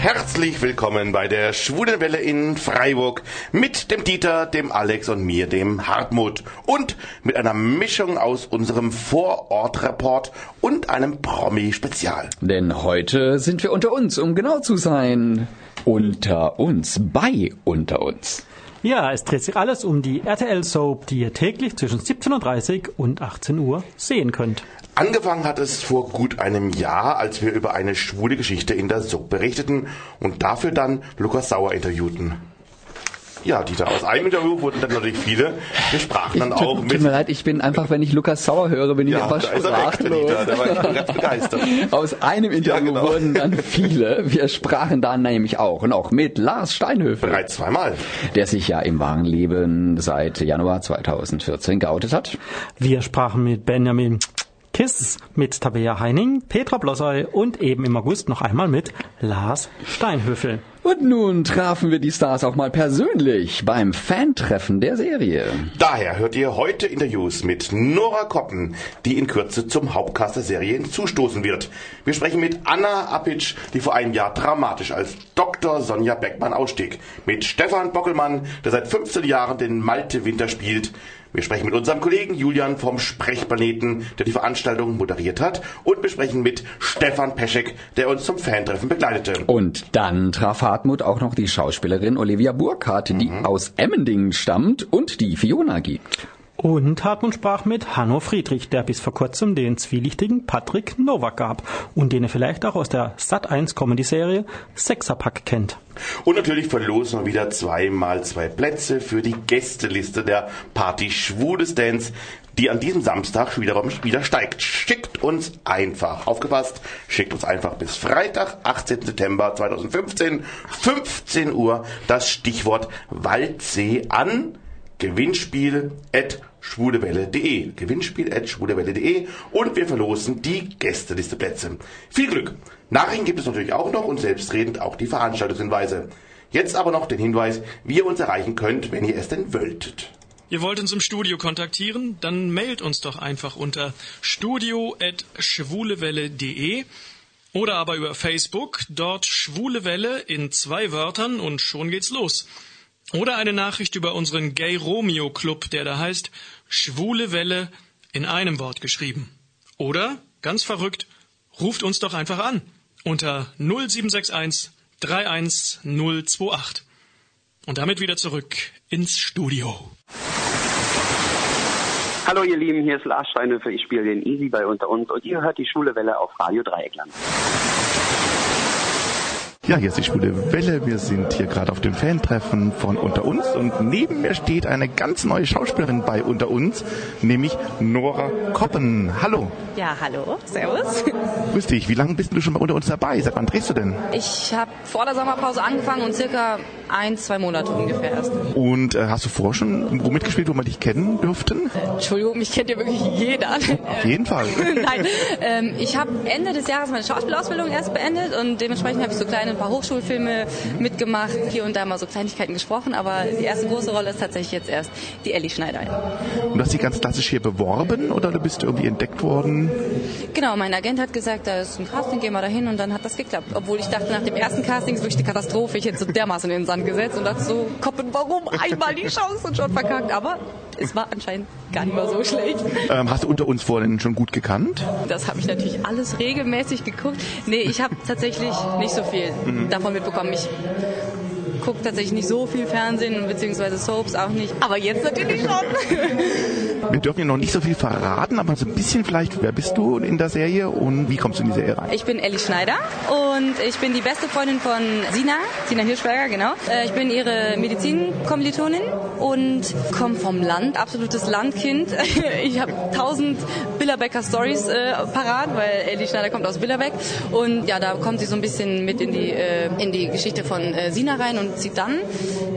Herzlich willkommen bei der Schwulenwelle in Freiburg mit dem Dieter, dem Alex und mir, dem Hartmut. Und mit einer Mischung aus unserem Vorortreport und einem Promi-Spezial. Denn heute sind wir unter uns, um genau zu sein. Unter uns, bei unter uns. Ja, es dreht sich alles um die RTL-Soap, die ihr täglich zwischen 17.30 Uhr und 18 Uhr sehen könnt. Angefangen hat es vor gut einem Jahr, als wir über eine schwule Geschichte in der Soap berichteten und dafür dann Lukas Sauer interviewten. Ja, Dieter, aus einem Interview wurden dann natürlich viele. Wir sprachen dann tut, auch tut mit. mir leid, ich bin einfach, wenn ich Lukas Sauer höre, bin ich Ja, einfach da er sprachlos. Dieter, der war ganz begeistert. Aus einem Interview genau. wurden dann viele. Wir sprachen da nämlich auch noch mit Lars Steinhöfel, Bereits zweimal. der sich ja im wahren Leben seit Januar 2014 geoutet hat. Wir sprachen mit Benjamin Kiss, mit Tabea Heining, Petra Blossay und eben im August noch einmal mit Lars Steinhöfel. Und nun trafen wir die Stars auch mal persönlich beim Fantreffen der Serie. Daher hört ihr heute Interviews mit Nora Koppen, die in Kürze zum Hauptcast der Serie hinzustoßen wird. Wir sprechen mit Anna Apitsch, die vor einem Jahr dramatisch als Dr. Sonja Beckmann ausstieg. Mit Stefan Bockelmann, der seit 15 Jahren den Malte Winter spielt. Wir sprechen mit unserem Kollegen Julian vom Sprechplaneten, der die Veranstaltung moderiert hat. Und wir sprechen mit Stefan Peschek, der uns zum Fantreffen begleitete. Und dann traf Hartmut auch noch die Schauspielerin Olivia Burkhardt, die Mhm. aus Emmendingen stammt und die Fiona gibt. Und Hartmut sprach mit Hanno Friedrich, der bis vor kurzem den zwielichtigen Patrick Nowak gab und den ihr vielleicht auch aus der Sat1 Comedy-Serie Sexerpack kennt. Und natürlich verlosen wir wieder zweimal zwei Plätze für die Gästeliste der Party Schwules Dance, die an diesem Samstag wiederum wieder steigt. Schickt uns einfach, aufgepasst, schickt uns einfach bis Freitag, 18. September 2015, 15 Uhr, das Stichwort Waldsee an Gewinnspiel at schwulewelle.de. Gewinnspiel at schwulewelle.de und wir verlosen die Gästelisteplätze. Viel Glück! Nachrichten gibt es natürlich auch noch und selbstredend auch die Veranstaltungshinweise. Jetzt aber noch den Hinweis, wie ihr uns erreichen könnt, wenn ihr es denn wolltet. Ihr wollt uns im Studio kontaktieren? Dann mailt uns doch einfach unter studio.schwulewelle.de oder aber über Facebook, dort Schwule Welle in zwei Wörtern und schon geht's los. Oder eine Nachricht über unseren Gay Romeo Club, der da heißt Schwule Welle in einem Wort geschrieben. Oder, ganz verrückt, ruft uns doch einfach an unter 0761 31028. Und damit wieder zurück ins Studio. Hallo ihr Lieben, hier ist Lars Steinhöfer, ich spiele den Easy bei Unter uns und ihr hört die Schwule Welle auf Radio Dreieckland. Ja, hier ist die Schwule Welle. Wir sind hier gerade auf dem Fantreffen von Unter uns und neben mir steht eine ganz neue Schauspielerin bei Unter uns, nämlich Nora Koppen. Hallo. Ja, hallo, servus. Grüß dich. Wie lange bist du schon bei Unter uns dabei? Seit wann drehst du denn? Ich habe vor der Sommerpause angefangen und circa ein, zwei Monate ungefähr erst. Und äh, hast du vorher schon wo mitgespielt, wo wir dich kennen dürften? Entschuldigung, mich kennt ja wirklich jeder. Auf jeden Fall. Nein, ähm, ich habe Ende des Jahres meine Schauspielausbildung erst beendet und dementsprechend habe ich so kleine ein paar Hochschulfilme mitgemacht, hier und da mal so Kleinigkeiten gesprochen, aber die erste große Rolle ist tatsächlich jetzt erst die Ellie Schneider. Und du hast dich ganz klassisch hier beworben oder du bist irgendwie entdeckt worden? Genau, mein Agent hat gesagt, da ist ein Casting, geh mal dahin und dann hat das geklappt. Obwohl ich dachte, nach dem ersten Casting ist wirklich eine Katastrophe. Ich hätte so dermaßen in den Sand gesetzt und dachte so, Koppen, warum einmal die Chance und schon verkackt? Aber es war anscheinend gar nicht mal so schlecht. Ähm, hast du unter uns vorhin schon gut gekannt? Das habe ich natürlich alles regelmäßig geguckt. Nee, ich habe tatsächlich nicht so viel davon mitbekommen. Ich gucke tatsächlich nicht so viel Fernsehen, beziehungsweise Soaps auch nicht. Aber jetzt natürlich schon. Wir dürfen ja noch nicht so viel verraten, aber so ein bisschen vielleicht, wer bist du in der Serie und wie kommst du in die Serie rein? Ich bin Ellie Schneider und ich bin die beste Freundin von Sina, Sina Hirschberger, genau. Äh, Ich bin ihre Medizinkommilitonin und komme vom Land, absolutes Landkind. Ich habe tausend Billerbecker Stories äh, parat, weil Ellie Schneider kommt aus Billerbeck und ja, da kommt sie so ein bisschen mit in die äh, in die Geschichte von äh, Sina rein und zieht dann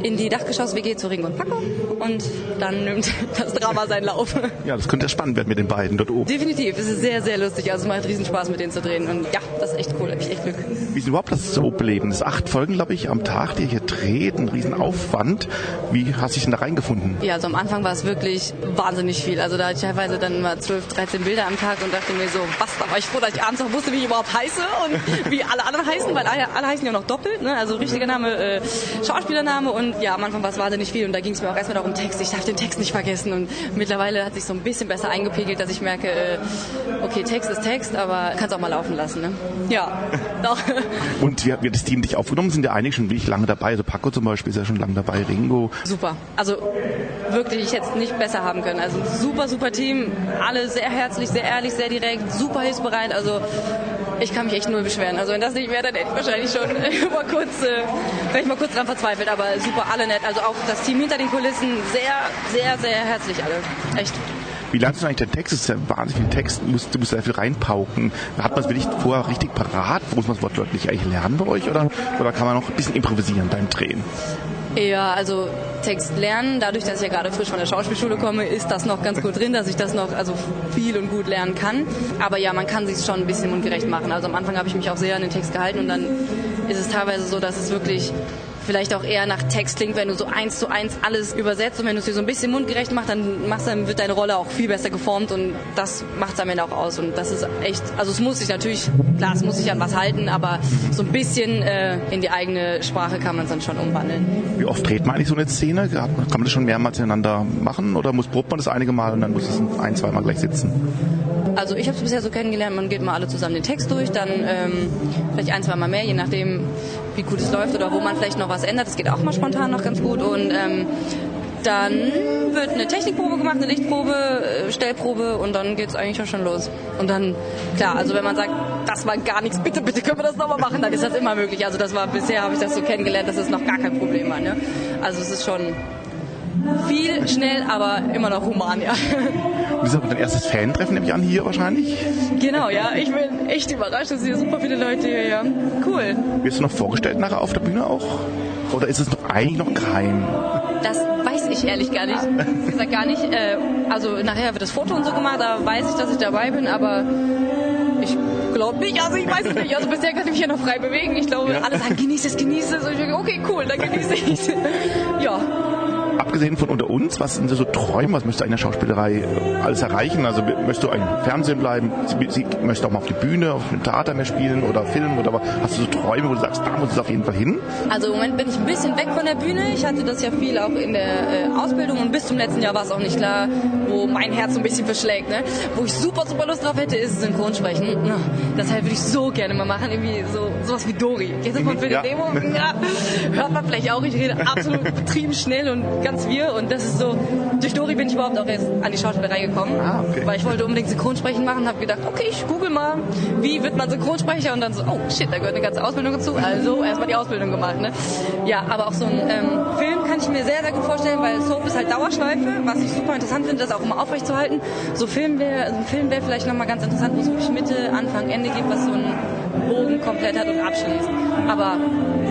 in die Dachgeschoss-WG zu Ringo und Paco und dann nimmt das Drama seinen Lauf. Ja, das könnte ja spannend werden mit den beiden dort oben. Definitiv, es ist sehr, sehr lustig. Also es macht riesen Spaß mit denen zu drehen und ja, das ist echt cool, hab ich echt Glück. Wie ist überhaupt das Soap-Leben? Das ist acht Folgen, glaube ich, am Tag, die ihr hier dreht, ein riesen Aufwand. Wie hast du dich denn da reingefunden? Ja, also am Anfang war es wirklich wahnsinnig viel. Also da hatte ich teilweise dann mal 12, 13 Bilder am Tag und dachte mir so, was, da war ich froh, dass ich abends noch wusste, wie ich überhaupt heiße und wie alle anderen heißen, weil alle, alle heißen ja noch doppelt, ne? also richtiger Name, äh, Schauspielername und ja, am Anfang war es wahnsinnig viel und da ging es mir auch erstmal darum, Text, ich darf den Text nicht vergessen und mittlerweile hat sich so ein bisschen besser eingepegelt, dass ich merke, äh, okay, Text ist Text, aber kannst auch mal laufen lassen. Ne? Ja, doch. Und wie hat wie hat das Team dich aufgenommen? Sind ja einige schon wirklich lange dabei. Also Paco zum Beispiel ist ja schon lange dabei, Ringo. Super. Also wirklich, ich hätte es nicht besser haben können. Also super, super Team. Alle sehr herzlich, sehr ehrlich, sehr direkt, super hilfsbereit. Also ich kann mich echt null beschweren. Also wenn das nicht wäre, dann hätte ich wahrscheinlich schon mal kurz, äh, wäre ich mal kurz dran verzweifelt. Aber super, alle nett. Also auch das Team hinter den Kulissen, sehr, sehr, sehr herzlich alle. Echt. Wie lernst du eigentlich den Text? Das ist ja wahnsinnig viel Text. Du musst, du musst sehr viel reinpauken. Hat man es wirklich vorher richtig parat? Muss man es wortwörtlich eigentlich lernen bei euch? Oder, oder kann man noch ein bisschen improvisieren beim Drehen? Ja, also Text lernen, dadurch, dass ich ja gerade frisch von der Schauspielschule komme, ist das noch ganz gut drin, dass ich das noch also viel und gut lernen kann. Aber ja, man kann sich schon ein bisschen mundgerecht machen. Also am Anfang habe ich mich auch sehr an den Text gehalten und dann ist es teilweise so, dass es wirklich vielleicht auch eher nach Text klingt, wenn du so eins zu eins alles übersetzt und wenn du es dir so ein bisschen mundgerecht machst, dann, machst, dann wird deine Rolle auch viel besser geformt und das macht es am Ende auch aus und das ist echt, also es muss sich natürlich, klar, es muss sich an was halten, aber so ein bisschen äh, in die eigene Sprache kann man es dann schon umwandeln. Wie oft dreht man eigentlich so eine Szene? Kann man das schon mehrmals hintereinander machen oder muss probt man das einige Mal und dann muss es ein, zweimal gleich sitzen? Also ich habe es bisher so kennengelernt, man geht mal alle zusammen den Text durch, dann ähm, vielleicht ein, zwei Mal mehr, je nachdem, wie gut es läuft oder wo man vielleicht noch was ändert. Das geht auch mal spontan noch ganz gut und ähm, dann wird eine Technikprobe gemacht, eine Lichtprobe, äh, Stellprobe und dann geht's eigentlich auch schon los. Und dann, klar, also wenn man sagt, das war gar nichts, bitte, bitte können wir das nochmal machen, dann ist das immer möglich. Also das war, bisher habe ich das so kennengelernt, dass es noch gar kein Problem war. Ne? Also es ist schon viel, schnell, aber immer noch human, ja. Das ist auch dein erstes Fan-Treffen, nehme ich an, hier wahrscheinlich? Genau, ja. Ich bin echt überrascht, dass hier super viele Leute hier, ja. Cool. Wirst du noch vorgestellt nachher auf der Bühne auch? Oder ist es noch eigentlich noch geheim? Das weiß ich ehrlich gar nicht. Wie gesagt, gar nicht. Äh, also nachher wird das Foto und so gemacht, da weiß ich, dass ich dabei bin, aber ich glaube nicht, also ich weiß es nicht. Also bisher kann ich mich ja noch frei bewegen. Ich glaube, alle sagen, genieße es, genieße es. Und ich denke, okay, cool, dann genieße ich es. ja. Abgesehen von unter uns, was sind so Träume? Was möchtest du in der Schauspielerei äh, alles erreichen? Also möchtest du im Fernsehen bleiben? Sie- Möchtest du auch mal auf die Bühne, auf dem Theater mehr spielen oder Film? Oder hast du so Träume, wo du sagst, da muss es auf jeden Fall hin? Also im Moment bin ich ein bisschen weg von der Bühne. Ich hatte das ja viel auch in der äh, Ausbildung und bis zum letzten Jahr war es auch nicht klar, wo mein Herz so ein bisschen verschlägt. Ne? Wo ich super, super Lust drauf hätte, ist Synchronsprechen. Ja, deshalb würde ich so gerne mal machen, irgendwie so sowas wie Dori. Kennst du von für die Ja. Demo? Ja. Hört man vielleicht auch. Ich rede absolut betrieben schnell und ganz wir und das ist so. Durch Dori bin ich überhaupt auch erst an die Schauspielerei gekommen, Ah, okay. weil ich wollte unbedingt Synchronsprechen machen. Habe gedacht, okay, ich google mal, wie wird man Synchronsprecher und dann so, oh shit, da gehört eine ganze Ausbildung dazu. Also erstmal die Ausbildung gemacht. Ne? Ja, aber auch so ein ähm, Film kann ich mir sehr, sehr gut vorstellen, weil Soap ist halt Dauerschleife, was ich super interessant finde, das auch immer aufrechtzuerhalten. So Film wäre, also ein Film wäre vielleicht nochmal ganz interessant, wo es wirklich Mitte, Anfang, Ende gibt, was so einen Bogen komplett hat und abschließt. Aber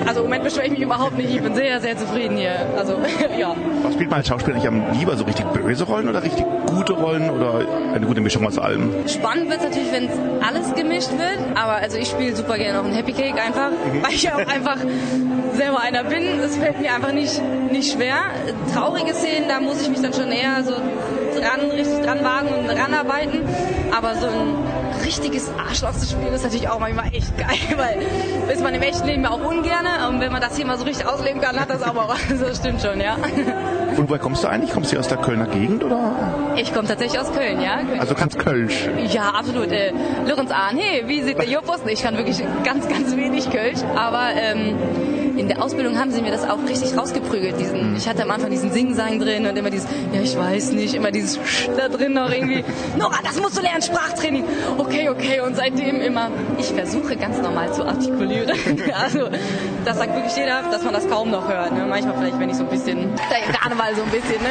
also im Moment beschwere ich mich überhaupt nicht. Ich bin sehr, sehr zufrieden hier. Also ja. Was spielt man als Schauspieler nicht am lieber? So richtig böse Rollen oder richtig gute Rollen oder eine gute Mischung aus allem? Spannend wird es natürlich, wenn es alles gemischt wird, aber also ich spiele super gerne auch einen Happy Cake einfach, weil ich ja auch einfach selber einer bin. Es fällt mir einfach nicht, nicht schwer. Traurige Szenen, da muss ich mich dann schon eher so dran, richtig dran wagen und ranarbeiten. Aber so ein richtiges Arschloch zu spielen ist natürlich auch manchmal echt geil, weil ist man im echten Leben ja auch ungerne und wenn man das hier mal so richtig ausleben kann, hat das aber auch, also das stimmt schon, ja. Und woher kommst du eigentlich? Kommst du hier aus der Kölner Gegend oder? Ich komme tatsächlich aus Köln, ja. Also kannst Kölsch. Ja, absolut. Äh, Lorenz Ahn, hey, wie sieht der Jopos? Ich kann wirklich ganz, ganz wenig Kölsch, aber ähm, in der Ausbildung haben sie mir das auch richtig rausgeprügelt. Diesen, ich hatte am Anfang diesen Singsang drin und immer dieses, ja, ich weiß nicht, immer dieses Sch da drin noch irgendwie. Nora, das musst du lernen, Sprachtraining. Okay, okay. Und seitdem immer, ich versuche ganz normal zu artikulieren. also, das sagt wirklich jeder, dass man das kaum noch hört. Ne? Manchmal vielleicht, wenn ich so ein bisschen, der Karneval so ein bisschen, ne?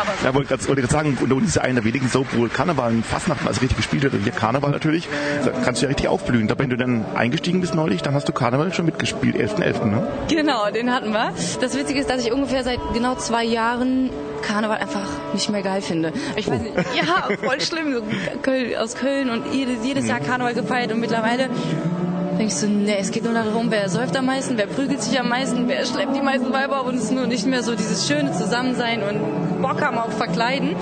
Aber so. Ja, wollte gerade sagen, uns ist ja einer der wenigen Soap, wo Karneval und Fastnacht also richtig gespielt wird. Und hier Karneval natürlich. Da kannst du ja richtig aufblühen. Da, wenn du dann eingestiegen bist neulich, dann hast du Karneval schon mitgespielt, 11.11., ne? Genau, den hatten wir. Das Witzige ist, dass ich ungefähr seit genau zwei Jahren Karneval einfach nicht mehr geil finde. Ich weiß nicht, ja, voll schlimm. So Köln, aus Köln und jedes, jedes Jahr Karneval gefeiert und mittlerweile denkst du, nee, es geht nur darum, wer säuft am meisten, wer prügelt sich am meisten, wer schleppt die meisten Weiber und es ist nur nicht mehr so dieses schöne Zusammensein und Bock haben auf Verkleiden.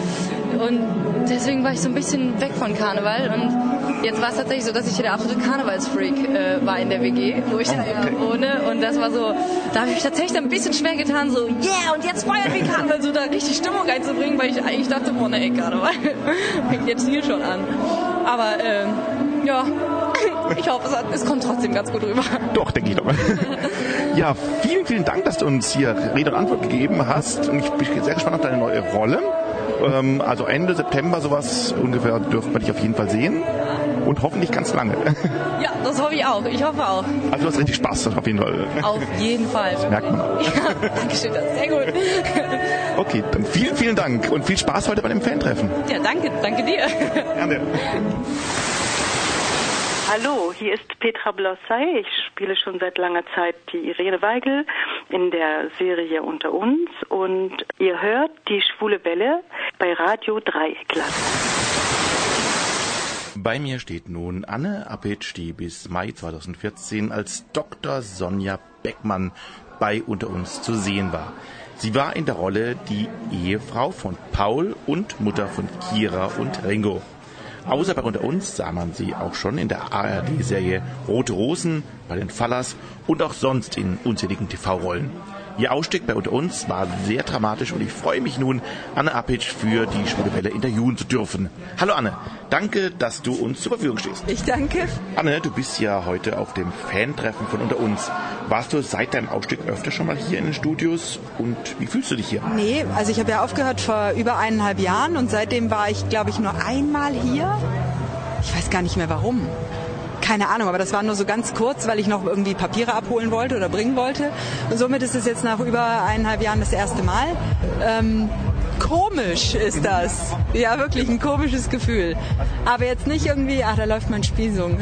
Und deswegen war ich so ein bisschen weg von Karneval und jetzt war es tatsächlich so, dass ich hier der absolute Karnevalsfreak äh, war in der WG, wo ich da wohne und das war so, da habe ich tatsächlich ein bisschen schwer getan, so yeah und jetzt feiern wir Karneval, so da richtig Stimmung reinzubringen, weil ich eigentlich dachte, boah ne, ey, Karneval fängt jetzt hier schon an. Aber ähm, ja, ich hoffe, es, hat, es kommt trotzdem ganz gut rüber. Doch, denke ich doch. ja, vielen, vielen Dank, dass du uns hier Rede und Antwort gegeben hast. Und ich bin sehr gespannt auf deine neue Rolle. Ähm, also Ende September sowas ungefähr dürfen wir dich auf jeden Fall sehen. Und hoffentlich ganz lange. Ja, das hoffe ich auch. Ich hoffe auch. Also du hast richtig Spaß auf jeden Fall. Auf jeden Fall. Das merkt man auch. Ja, Dankeschön, das ist sehr gut. Okay, dann vielen, vielen Dank und viel Spaß heute bei dem Fan-Treffen. Ja, danke, danke dir. Gerne. Hallo, hier ist Petra Blossay. Ich spiele schon seit langer Zeit die Irene Weigel in der Serie Unter uns und ihr hört die Schwule Welle bei Radio Dreieckland. Bei mir steht nun Anne Appitsch, die bis Mai 2014 als Dr. Sonja Beckmann bei Unter uns zu sehen war. Sie war in der Rolle die Ehefrau von Paul und Mutter von Kira und Ringo. Außer bei Unter uns sah man sie auch schon in der ARD-Serie Rote Rosen, bei den Fallers und auch sonst in unzähligen TV-Rollen. Ihr Ausstieg bei Unter uns war sehr dramatisch und ich freue mich nun, Anne Appitsch für die Schwule Welle interviewen zu dürfen. Hallo Anne, danke, dass du uns zur Verfügung stehst. Ich danke. Anne, du bist ja heute auf dem Fan-Treffen von Unter uns. Warst du seit deinem Ausstieg öfter schon mal hier in den Studios und wie fühlst du dich hier? Nee, also ich habe ja aufgehört vor über eineinhalb Jahren und seitdem war ich, glaube ich, nur einmal hier. Ich weiß gar nicht mehr warum. Keine Ahnung, aber das war nur so ganz kurz, weil ich noch irgendwie Papiere abholen wollte oder bringen wollte. Und somit ist es jetzt nach über eineinhalb Jahren das erste Mal. Ähm, komisch ist das. Ja, wirklich ein komisches Gefühl. Aber jetzt nicht irgendwie, ach, da läuft mein Spiel so.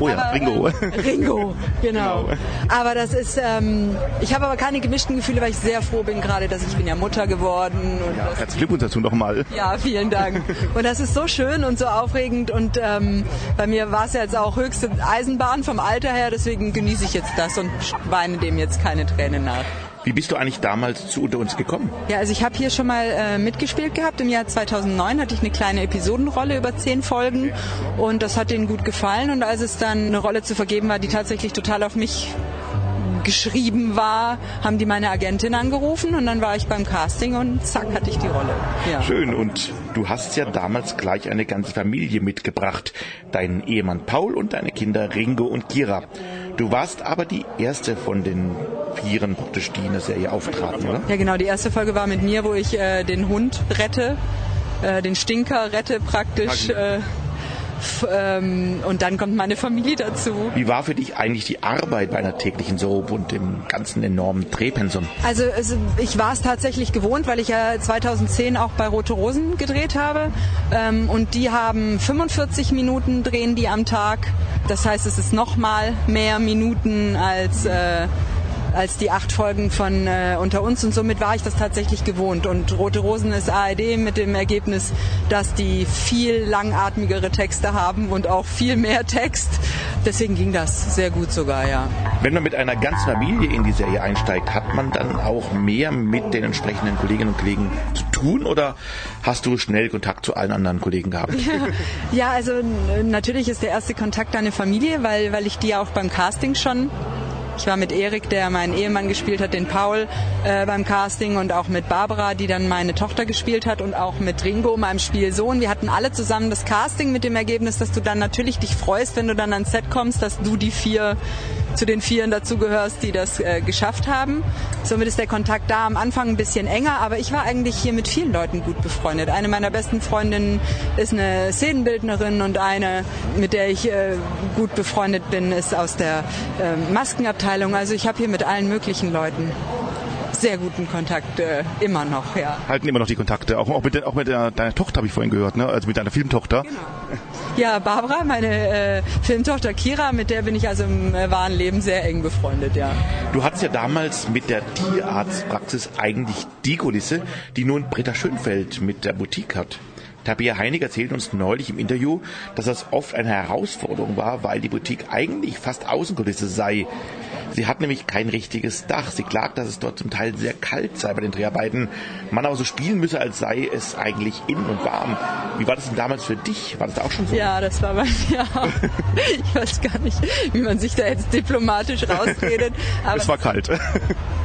Oh ja, aber, Ringo. Ähm, Ringo, genau. Genau. Aber das ist, ähm, ich habe aber keine gemischten Gefühle, weil ich sehr froh bin gerade, dass ich bin ja Mutter geworden. Und Ja, herzlichen Glückwunsch dazu nochmal. ja, vielen Dank. Und das ist so schön und so aufregend. Und ähm, bei mir war es ja jetzt auch höchste Eisenbahn vom Alter her. Deswegen genieße ich jetzt das und weine dem jetzt keine Tränen nach. Wie bist du eigentlich damals zu Unter uns gekommen? Ja, also ich habe hier schon mal äh, mitgespielt gehabt. Im Jahr 2009 hatte ich eine kleine Episodenrolle über zehn Folgen und das hat denen gut gefallen. Und als es dann eine Rolle zu vergeben war, die tatsächlich total auf mich geschrieben war, haben die meine Agentin angerufen und dann war ich beim Casting und zack hatte ich die Rolle. Ja. Schön, und du hast ja damals gleich eine ganze Familie mitgebracht. Deinen Ehemann Paul und deine Kinder Ringo und Kira. Du warst aber die erste von den Vieren praktisch, die in der Serie auftraten, oder? Ja, genau. Die erste Folge war mit mir, wo ich äh, den Hund rette, äh, den Stinker rette praktisch. Äh, f- ähm, und dann kommt meine Familie dazu. Wie war für dich eigentlich die Arbeit bei einer täglichen Soap und dem ganzen enormen Drehpensum? Also, also ich war es tatsächlich gewohnt, weil ich ja 2010 auch bei Rote Rosen gedreht habe. Ähm, und die haben 45 Minuten drehen die am Tag. Das heißt, es ist noch mal mehr Minuten als äh, als die acht Folgen von äh, Unter uns und somit war ich das tatsächlich gewohnt. Und Rote Rosen ist ARD mit dem Ergebnis, dass die viel langatmigere Texte haben und auch viel mehr Text. Deswegen ging das sehr gut sogar, ja. Wenn man mit einer ganzen Familie in die Serie einsteigt, hat man dann auch mehr mit den entsprechenden Kolleginnen und Kollegen zu tun oder hast du schnell Kontakt zu allen anderen Kollegen gehabt? Ja, also natürlich ist der erste Kontakt eine Familie, weil, weil ich die ja auch beim Casting schon. Ich war mit Erik, der meinen Ehemann gespielt hat, den Paul äh, beim Casting und auch mit Barbara, die dann meine Tochter gespielt hat und auch mit Ringo, meinem Spielsohn. Wir hatten alle zusammen das Casting mit dem Ergebnis, dass du dann natürlich dich freust, wenn du dann ans Set kommst, dass du die vier zu den Vieren dazugehörst, die das äh, geschafft haben. Somit ist der Kontakt da am Anfang ein bisschen enger, aber ich war eigentlich hier mit vielen Leuten gut befreundet. Eine meiner besten Freundinnen ist eine Szenenbildnerin und eine, mit der ich äh, gut befreundet bin, ist aus der äh, Maskenabteilung. Also ich habe hier mit allen möglichen Leuten sehr guten Kontakt äh, immer noch, ja. Halten immer noch die Kontakte, auch, auch mit, auch mit der, deiner Tochter habe ich vorhin gehört, ne? also mit deiner Filmtochter. Genau. Ja, Barbara, meine äh, Filmtochter Kira, mit der bin ich also im äh, wahren Leben sehr eng befreundet, ja. Du hattest ja damals mit der Tierarztpraxis eigentlich die Kulisse, die nun Britta Schönfeld mit der Boutique hat. Tabea Heinig erzählt uns neulich im Interview, dass das oft eine Herausforderung war, weil die Boutique eigentlich fast Außenkulisse sei. Sie hat nämlich kein richtiges Dach. Sie klagt, dass es dort zum Teil sehr kalt sei bei den Dreharbeiten. Man aber so spielen müsse, als sei es eigentlich innen und warm. Wie war das denn damals für dich? War das auch schon so? Ja, das war bei mir auch. Ich weiß gar nicht, wie man sich da jetzt diplomatisch rausredet. Aber es war kalt.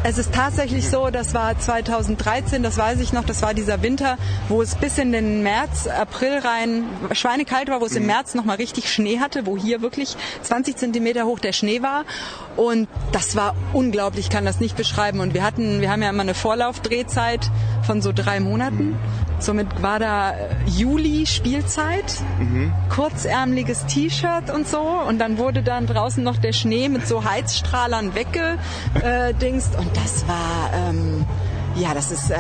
Es ist tatsächlich so, das war 2013, das weiß ich noch, das war dieser Winter, wo es bis in den März, April rein schweinekalt war, wo es im mhm. März nochmal richtig Schnee hatte, wo hier wirklich 20 Zentimeter hoch der Schnee war. Und das war unglaublich, ich kann das nicht beschreiben. Und wir hatten, wir haben ja immer eine Vorlaufdrehzeit von so drei Monaten. Somit war da äh, Juli Spielzeit, mhm. kurzärmeliges T-Shirt und so. Und dann wurde dann draußen noch der Schnee mit so Heizstrahlern weggedingst. Und das war, ähm, ja, das ist... Äh,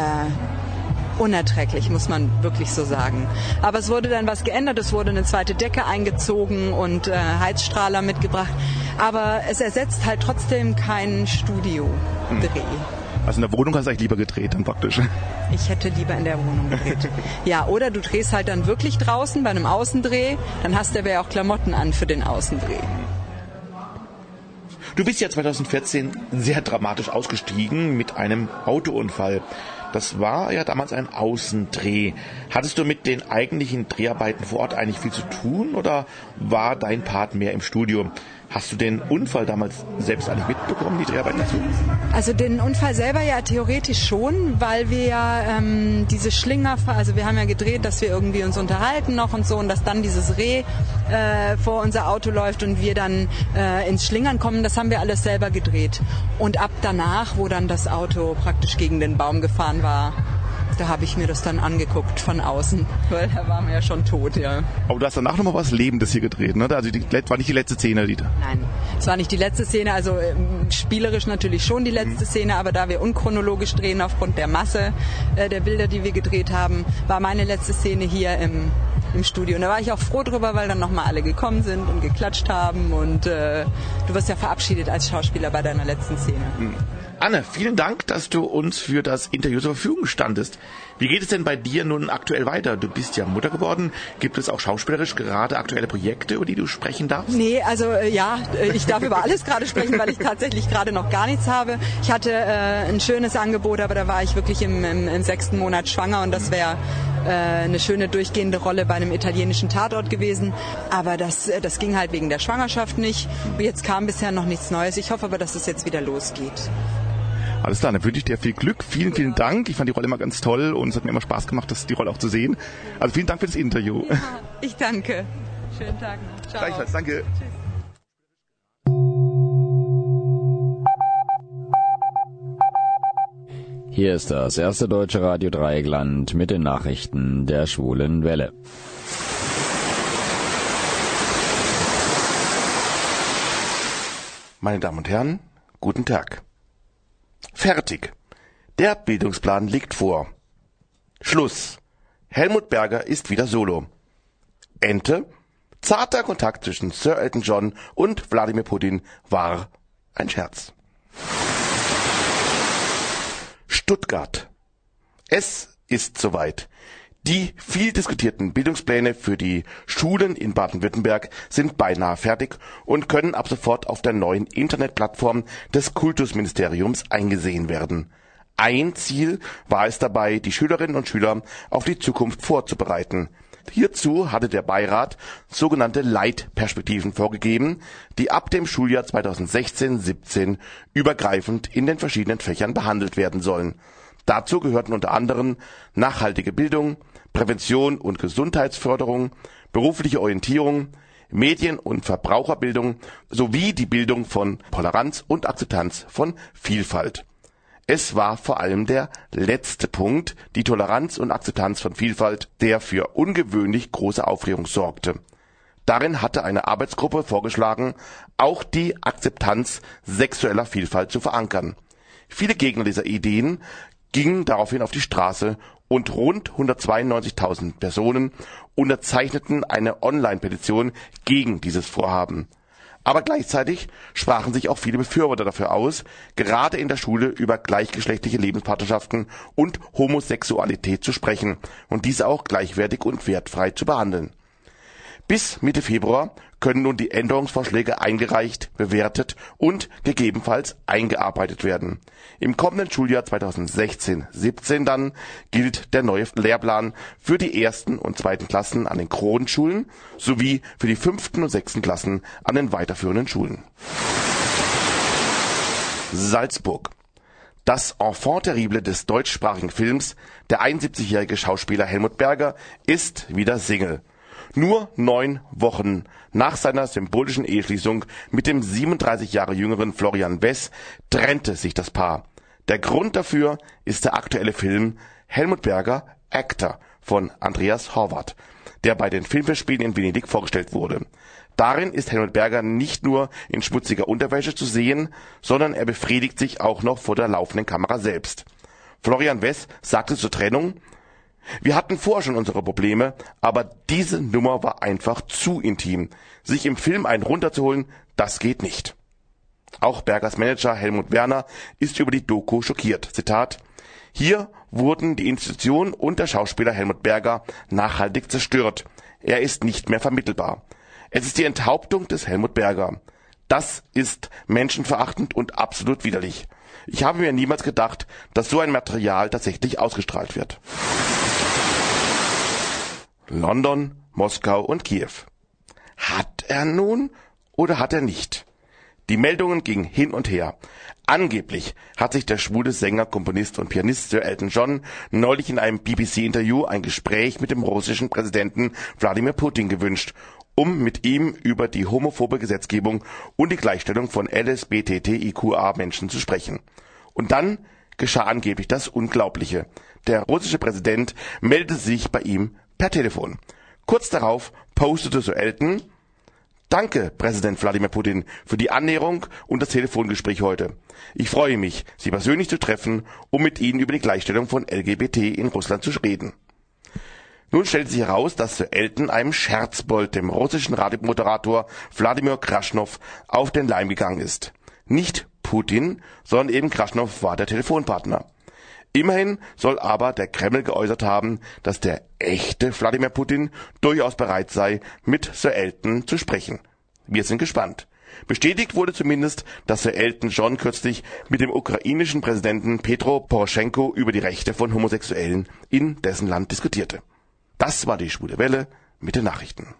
unerträglich, muss man wirklich so sagen. Aber es wurde dann was geändert, es wurde eine zweite Decke eingezogen und äh, Heizstrahler mitgebracht. Aber es ersetzt halt trotzdem keinen Studio-Dreh. Also in der Wohnung hast du eigentlich lieber gedreht dann praktisch. Ich hätte lieber in der Wohnung gedreht. Ja, oder du drehst halt dann wirklich draußen bei einem Außendreh, dann hast du aber ja auch Klamotten an für den Außendreh. Du bist ja 2014 sehr dramatisch ausgestiegen mit einem Autounfall. Das war ja damals ein Außendreh. Hattest du mit den eigentlichen Dreharbeiten vor Ort eigentlich viel zu tun oder war dein Part mehr im Studio? Hast du den Unfall damals selbst eigentlich mitbekommen, die Dreharbeiten dazu? Also den Unfall selber ja theoretisch schon, weil wir ja ähm, diese Schlinger, also wir haben ja gedreht, dass wir irgendwie uns unterhalten noch und so und dass dann dieses Reh äh, vor unser Auto läuft und wir dann äh, ins Schlingern kommen, das haben wir alles selber gedreht. Und ab danach, wo dann das Auto praktisch gegen den Baum gefahren war, da habe ich mir das dann angeguckt von außen, weil da waren wir ja schon tot, ja. Aber du hast danach nochmal was Lebendes hier gedreht, ne? Also die war nicht die letzte Szene, Dieter? Nein, es war nicht die letzte Szene, also ähm, spielerisch natürlich schon die letzte mhm. Szene, aber da wir unchronologisch drehen aufgrund der Masse äh, der Bilder, die wir gedreht haben, war meine letzte Szene hier im im Studio. Und da war ich auch froh drüber, weil dann nochmal alle gekommen sind und geklatscht haben und äh, du wirst ja verabschiedet als Schauspieler bei deiner letzten Szene. Mhm. Anne, vielen Dank, dass du uns für das Interview zur Verfügung standest. Wie geht es denn bei dir nun aktuell weiter? Du bist ja Mutter geworden. Gibt es auch schauspielerisch gerade aktuelle Projekte, über die du sprechen darfst? Nee, also äh, ja, äh, ich darf über alles gerade sprechen, weil ich tatsächlich gerade noch gar nichts habe. Ich hatte äh, ein schönes Angebot, aber da war ich wirklich im, im, im sechsten Monat schwanger und das wäre äh, eine schöne durchgehende Rolle bei einem italienischen Tatort gewesen. Aber das, äh, das ging halt wegen der Schwangerschaft nicht. Jetzt kam bisher noch nichts Neues. Ich hoffe aber, dass es jetzt wieder losgeht. Alles klar, dann wünsche ich dir viel Glück. Vielen, vielen Dank. Ich fand die Rolle immer ganz toll und es hat mir immer Spaß gemacht, das, die Rolle auch zu sehen. Also vielen Dank für das Interview. Ja, ich danke. Schönen Tag noch. Ciao. Gleichfalls, danke. Tschüss. Hier ist das erste deutsche Radio Dreieckland mit den Nachrichten der schwulen Welle. Meine Damen und Herren, guten Tag. Fertig. Der Bildungsplan liegt vor. Schluss. Helmut Berger ist wieder solo. Ente. Zarter Kontakt zwischen Sir Elton John und Wladimir Putin war ein Scherz. Stuttgart. Es ist soweit. Die viel diskutierten Bildungspläne für die Schulen in Baden-Württemberg sind beinahe fertig und können ab sofort auf der neuen Internetplattform des Kultusministeriums eingesehen werden. Ein Ziel war es dabei, die Schülerinnen und Schüler auf die Zukunft vorzubereiten. Hierzu hatte der Beirat sogenannte Leitperspektiven vorgegeben, die ab dem Schuljahr 2016/17 übergreifend in den verschiedenen Fächern behandelt werden sollen. Dazu gehörten unter anderem nachhaltige Bildung, Prävention und Gesundheitsförderung, berufliche Orientierung, Medien- und Verbraucherbildung sowie die Bildung von Toleranz und Akzeptanz von Vielfalt. Es war vor allem der letzte Punkt, die Toleranz und Akzeptanz von Vielfalt, der für ungewöhnlich große Aufregung sorgte. Darin hatte eine Arbeitsgruppe vorgeschlagen, auch die Akzeptanz sexueller Vielfalt zu verankern Viele Gegner dieser Ideen gingen daraufhin auf die Straße und rund 192.000 Personen unterzeichneten eine Online-Petition gegen dieses Vorhaben. Aber gleichzeitig sprachen sich auch viele Befürworter dafür aus, gerade in der Schule über gleichgeschlechtliche Lebenspartnerschaften und Homosexualität zu sprechen und diese auch gleichwertig und wertfrei zu behandeln. Bis Mitte Februar können nun die Änderungsvorschläge eingereicht, bewertet und gegebenenfalls eingearbeitet werden. Im kommenden Schuljahr 2016/17 dann gilt der neue Lehrplan für die ersten und zweiten Klassen an den Grundschulen sowie für die fünften und sechsten Klassen an den weiterführenden Schulen. Salzburg das Enfant terrible des deutschsprachigen Films, der 71-jährige Schauspieler Helmut Berger, ist wieder Single. Nur neun Wochen nach seiner symbolischen Eheschließung mit dem 37 Jahre jüngeren Florian Wess trennte sich das Paar. Der Grund dafür ist der aktuelle Film Helmut Berger Actor von Andreas Horvath, der bei den Filmfestspielen in Venedig vorgestellt wurde. Darin ist Helmut Berger nicht nur in schmutziger Unterwäsche zu sehen, sondern er befriedigt sich auch noch vor der laufenden Kamera selbst. Florian Wess sagte zur Trennung wir hatten vorher schon unsere Probleme, aber diese Nummer war einfach zu intim. Sich im Film einen runterzuholen, das geht nicht. Auch Bergers Manager Helmut Werner ist über die Doku schockiert. Zitat Hier wurden die Institution und der Schauspieler Helmut Berger nachhaltig zerstört. Er ist nicht mehr vermittelbar. Es ist die Enthauptung des Helmut Berger. Das ist menschenverachtend und absolut widerlich. Ich habe mir niemals gedacht, dass so ein Material tatsächlich ausgestrahlt wird. London, Moskau und Kiew. Hat er nun oder hat er nicht? Die Meldungen gingen hin und her. Angeblich hat sich der schwule Sänger, Komponist und Pianist Sir Elton John neulich in einem BBC-Interview ein Gespräch mit dem russischen Präsidenten Wladimir Putin gewünscht, um mit ihm über die homophobe Gesetzgebung und die Gleichstellung von LSBTTIQA-Menschen zu sprechen. Und dann geschah angeblich das Unglaubliche. Der russische Präsident meldete sich bei ihm per Telefon. Kurz darauf postete so Elton, Danke, Präsident Wladimir Putin, für die Annäherung und das Telefongespräch heute. Ich freue mich, Sie persönlich zu treffen, um mit Ihnen über die Gleichstellung von LGBT in Russland zu reden. Nun stellt sich heraus, dass Sir Elton einem Scherzbold, dem russischen Radiomoderator Wladimir Kraschnow, auf den Leim gegangen ist. Nicht Putin, sondern eben Kraschnow war der Telefonpartner. Immerhin soll aber der Kreml geäußert haben, dass der echte Wladimir Putin durchaus bereit sei, mit Sir Elton zu sprechen. Wir sind gespannt. Bestätigt wurde zumindest, dass Sir Elton John kürzlich mit dem ukrainischen Präsidenten Petro Poroschenko über die Rechte von Homosexuellen in dessen Land diskutierte. Das war die Schwule Welle mit den Nachrichten.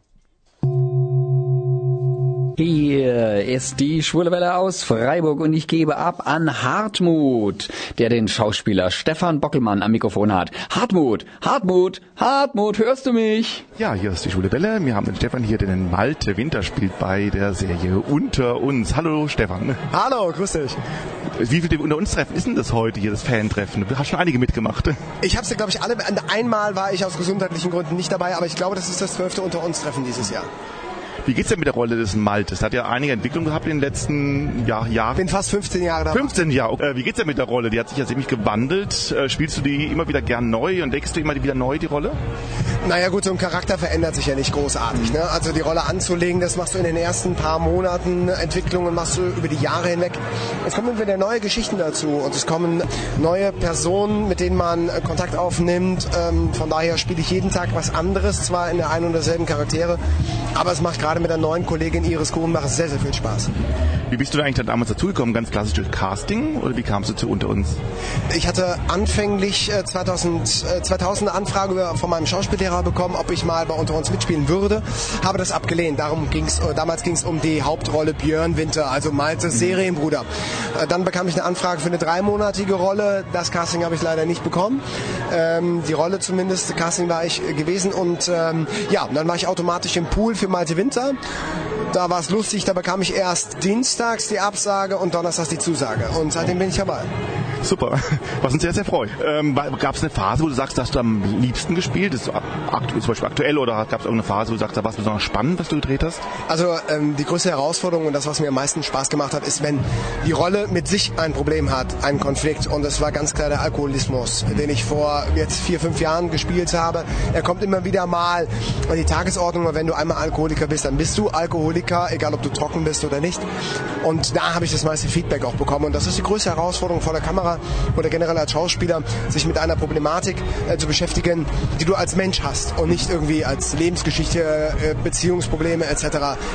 Hier ist die Schwule Welle aus Freiburg und ich gebe ab an Hartmut, der den Schauspieler Stefan Bockelmann am Mikrofon hat. Hartmut, Hartmut, Hartmut, hörst du mich? Ja, hier ist die Schwule Welle. Wir haben den Stefan hier, der den Malte Winter spielt bei der Serie Unter uns. Hallo Stefan. Hallo, grüß dich. Wie viele Unter uns Treffen ist denn das heute hier, das Fan-Treffen? Du hast schon einige mitgemacht. Ich habe sie, glaube ich, alle. Einmal war ich aus gesundheitlichen Gründen nicht dabei, aber ich glaube, das ist das zwölfte Unter uns Treffen dieses Jahr. Wie geht's denn mit der Rolle des Maltes? Hat ja einige Entwicklungen gehabt in den letzten ja, Jahren. Ich bin fast 15 Jahre dabei. 15 Jahre. Äh, wie geht's denn mit der Rolle? Die hat sich ja ziemlich gewandelt. Äh, spielst du die immer wieder gern neu und deckst du immer wieder neu, die Rolle? Naja gut, so ein Charakter verändert sich ja nicht großartig. Ne? Also die Rolle anzulegen, das machst du in den ersten paar Monaten. Entwicklungen machst du über die Jahre hinweg. Es kommen wieder neue Geschichten dazu und es kommen neue Personen, mit denen man Kontakt aufnimmt. Ähm, von daher spiele ich jeden Tag was anderes, zwar in der einen und derselben Charaktere, aber es macht gerade mit der neuen Kollegin Iris Kuchenbach sehr, sehr viel Spaß. Wie bist du da eigentlich damals dazugekommen? Ganz klassisch durch Casting oder wie kamst du zu unter uns? Ich hatte anfänglich 2000, 2000 eine Anfrage von meinem Schauspiellehrer bekommen, ob ich mal bei unter uns mitspielen würde. Habe das abgelehnt. Darum ging's, damals ging es um die Hauptrolle Björn Winter, also Maltes mhm. Serienbruder. Äh, dann bekam ich eine Anfrage für eine dreimonatige Rolle. Das Casting habe ich leider nicht bekommen. Ähm, die Rolle zumindest, Casting war ich gewesen und ähm, ja, dann war ich automatisch im Pool für Malte Winter. Da war es lustig, da bekam ich erst dienstags die Absage und donnerstags die Zusage. Und seitdem bin ich dabei. Super, was uns sehr, sehr freut. Ähm, gab es eine Phase, wo du sagst, dass du am liebsten gespielt? Aktuell, zum Beispiel aktuell oder gab es irgendeine Phase, wo du sagst, da war es besonders spannend, was du gedreht hast? Also ähm, die größte Herausforderung und das, was mir am meisten Spaß gemacht hat, ist, wenn die Rolle mit sich ein Problem hat, einen Konflikt und es war ganz klar der Alkoholismus, den ich vor jetzt vier, fünf Jahren gespielt habe. Er kommt immer wieder mal an die Tagesordnung, wenn du einmal Alkoholiker bist, dann bist du Alkoholiker, egal ob du trocken bist oder nicht. Und da habe ich das meiste Feedback auch bekommen und das ist die größte Herausforderung vor der Kamera oder generell als Schauspieler, sich mit einer Problematik äh, zu beschäftigen, die du als Mensch hast und nicht irgendwie als Lebensgeschichte, äh, Beziehungsprobleme etc.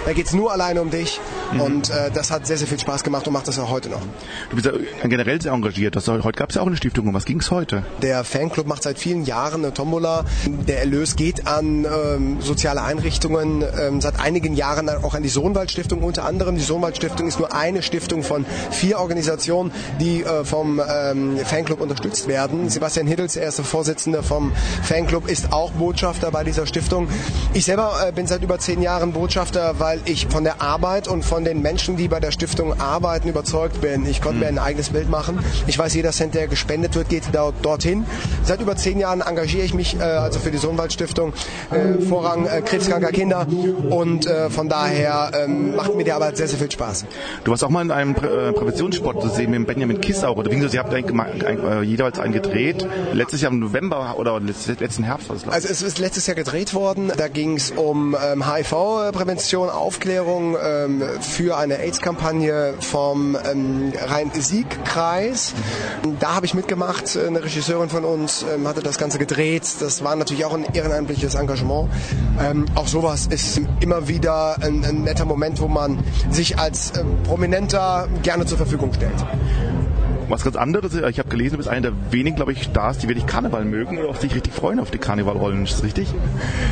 Da geht es nur alleine um dich mhm. und äh, das hat sehr, sehr viel Spaß gemacht und macht das auch heute noch. Du bist ja generell sehr engagiert. Das, heute gab es ja auch eine Stiftung. Um was ging es heute? Der Fanclub macht seit vielen Jahren eine Tombola. Der Erlös geht an ähm, soziale Einrichtungen, ähm, seit einigen Jahren auch an die Sohnwald Stiftung unter anderem. Die Sohnwald Stiftung ist nur eine Stiftung von vier Organisationen, die äh, vom ähm, Fanclub unterstützt werden. Sebastian Hiddels, der erste Vorsitzende vom Fanclub, ist auch Botschafter bei dieser Stiftung. Ich selber äh, bin seit über zehn Jahren Botschafter, weil ich von der Arbeit und von den Menschen, die bei der Stiftung arbeiten, überzeugt bin. Ich konnte mhm. mir ein eigenes Bild machen. Ich weiß, jeder Cent, der gespendet wird, geht dort, dorthin. Seit über zehn Jahren engagiere ich mich äh, also für die Sohnwald Stiftung, äh, Vorrang äh, krebskranker Kinder und äh, von daher ähm, macht mir die Arbeit sehr, sehr viel Spaß. Du warst auch mal in einem Prä äh, Präventionssport zu sehen mit Benjamin Kissauch oder wie Sie habt ein, ein, äh, jeweils einen gedreht. Letztes Jahr im November oder letzten Herbst war es, Also es ist letztes Jahr gedreht worden. Da ging es um ähm, HIV-Prävention, Aufklärung ähm, für eine AIDS-Kampagne vom ähm, Rhein-Sieg-Kreis. Da habe ich mitgemacht. Eine Regisseurin von uns ähm, hatte das Ganze gedreht. Das war natürlich auch ein ehrenamtliches Engagement. Ähm, auch sowas ist immer wieder ein, ein, netter Moment, wo man sich als ähm, Prominenter gerne zur Verfügung stellt. Was ganz anderes, ich habe gelesen, du bist einer der wenigen, glaube ich, Stars, die wirklich Karneval mögen oder auch sich richtig freuen auf die Karnevalrollen. Ist das richtig?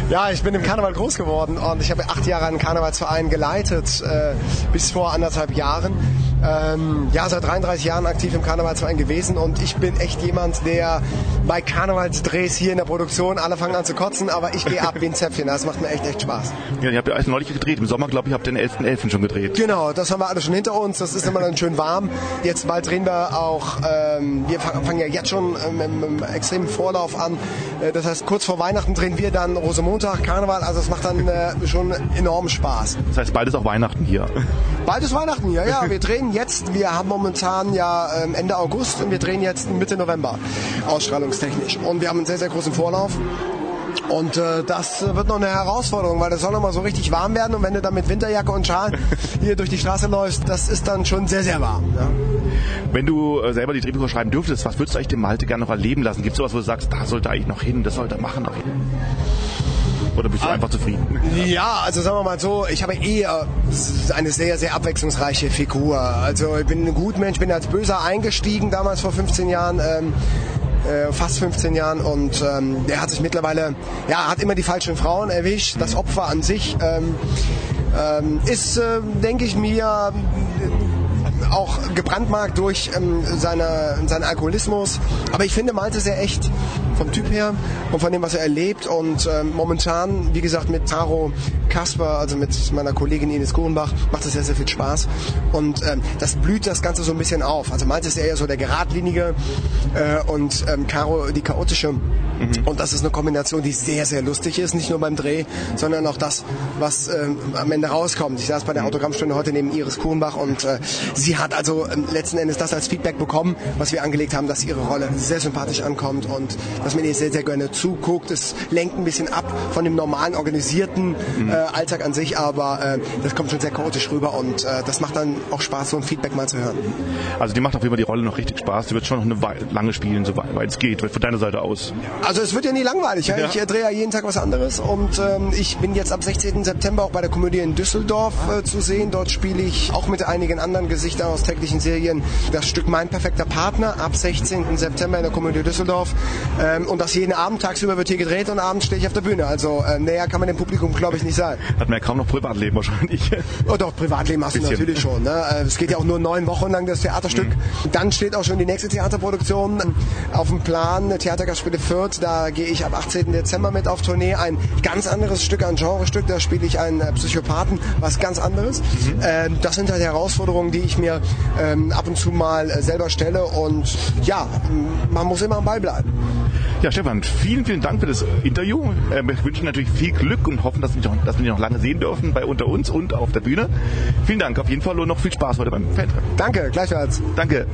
Ja, ich bin im Karneval groß geworden und ich habe acht Jahre einen Karnevalsverein geleitet, äh, bis vor anderthalb Jahren ähm, ja, seit 33 Jahren aktiv im Karnevalsverein gewesen und ich bin echt jemand, der bei Karnevalsdrehs hier in der Produktion alle fangen an zu kotzen, aber ich gehe ab wie ein Zäpfchen. Das macht mir echt, echt Spaß. Ja, ihr habt ja alles neulich gedreht. Im Sommer, glaube ich, habt ihr den 11.11. .11. schon gedreht. Genau, das haben wir alle schon hinter uns. Das ist immer dann schön warm. Jetzt bald drehen wir auch, ähm, wir fangen ja jetzt schon ähm, im, im extremen Vorlauf an. Äh, das heißt, kurz vor Weihnachten drehen wir dann Rosemontag, Karneval. Also es macht dann äh, schon enorm Spaß. Das heißt, bald ist auch Weihnachten hier. Bald ist Weihnachten hier, ja. Wir drehen jetzt, wir haben momentan ja ähm, Ende August und wir drehen jetzt Mitte November ausstrahlungstechnisch. Und wir haben einen sehr, sehr großen Vorlauf. Und äh, das wird noch eine Herausforderung, weil das soll noch mal so richtig warm werden und wenn du dann mit Winterjacke und Schal hier durch die Straße läufst, das ist dann schon sehr, sehr warm. Ja. Wenn du äh, selber die Drehbücher schreiben dürftest, was würdest du eigentlich dem Malte gerne noch erleben lassen? Gibt es sowas, wo du sagst, da sollte er eigentlich noch hin, das sollte er machen noch hin? Oder bist du ah, einfach zufrieden? Ja, also sagen wir mal so, ich habe eher eine sehr, sehr abwechslungsreiche Figur. Also ich bin ein Gutmensch, bin als Böser eingestiegen damals vor 15 Jahren. Ähm, äh, fast 15 Jahren und ähm, der hat sich mittlerweile, ja, hat immer die falschen Frauen erwischt. Das Opfer an sich ähm, ähm, ist, äh, denke ich mir, auch gebrandmarkt durch ähm, seine, seinen Alkoholismus. Aber ich finde Malte sehr echt vom Typ her und von dem, was er erlebt. Und ähm, momentan, wie gesagt, mit Taro Kasper, also mit meiner Kollegin Ines Kohlenbach, macht es sehr, sehr viel Spaß. Und ähm, das blüht das Ganze so ein bisschen auf. Also Malte ist eher so der geradlinige äh, und ähm, Caro die chaotische. Mhm. Und das ist eine Kombination, die sehr, sehr lustig ist. Nicht nur beim Dreh, sondern auch das, was ähm, am Ende rauskommt. Ich saß bei der mhm. Autogrammstunde heute neben Iris Kohlenbach und äh, sie hat also ähm, letzten Endes das als Feedback bekommen, was wir angelegt haben, dass ihre Rolle sehr sympathisch ankommt und dass man ihr sehr, sehr gerne zuguckt. Es lenkt ein bisschen ab von dem normalen, organisierten mhm. äh, Alltag an sich, aber äh, das kommt schon sehr chaotisch rüber und äh, das macht dann auch Spaß, so ein Feedback mal zu hören. Also die macht auf jeden Fall die Rolle noch richtig Spaß. Die wird schon noch eine Weile, lange spielen, so weit es geht, von deiner Seite aus. Also es wird ja nie langweilig. Ja? Ich äh, drehe ja jeden Tag was anderes und ähm, ich bin jetzt ab 16. September auch bei der Komödie in Düsseldorf äh, zu sehen. Dort spiele ich auch mit einigen anderen Gesichtern aus täglichen Serien das Stück Mein perfekter Partner ab 16. September in der Komödie Düsseldorf. Ähm, und das jeden Abend, tagsüber wird hier gedreht und abends stehe ich auf der Bühne. Also äh, näher kann man dem Publikum, glaube ich, nicht sein. Hat man ja kaum noch Privatleben wahrscheinlich. Oh doch, Privatleben hast du natürlich schon. Ne? Äh, es geht ja auch nur neun Wochen lang das Theaterstück. Mhm. Dann steht auch schon die nächste Theaterproduktion auf dem Plan, Theatergastspiele Fürth. Band. Da gehe ich ab 18. Dezember mit auf Tournee. Ein ganz anderes Stück, ein Genrestück. Da spiele ich einen äh, Psychopathen, was ganz anderes. Mhm. Ähm, das sind halt Herausforderungen, die ich mir ähm, ab und zu mal äh, selber stelle. Und ja, man muss immer am Ball bleiben. Ja, Stefan, vielen, vielen Dank für das Interview. Ähm, wir wünschen natürlich viel Glück und hoffen, dass wir, noch, dass wir dich noch lange sehen dürfen bei unter uns und auf der Bühne. Vielen Dank auf jeden Fall und noch viel Spaß heute beim Fantreffen. Danke, gleichfalls. Danke.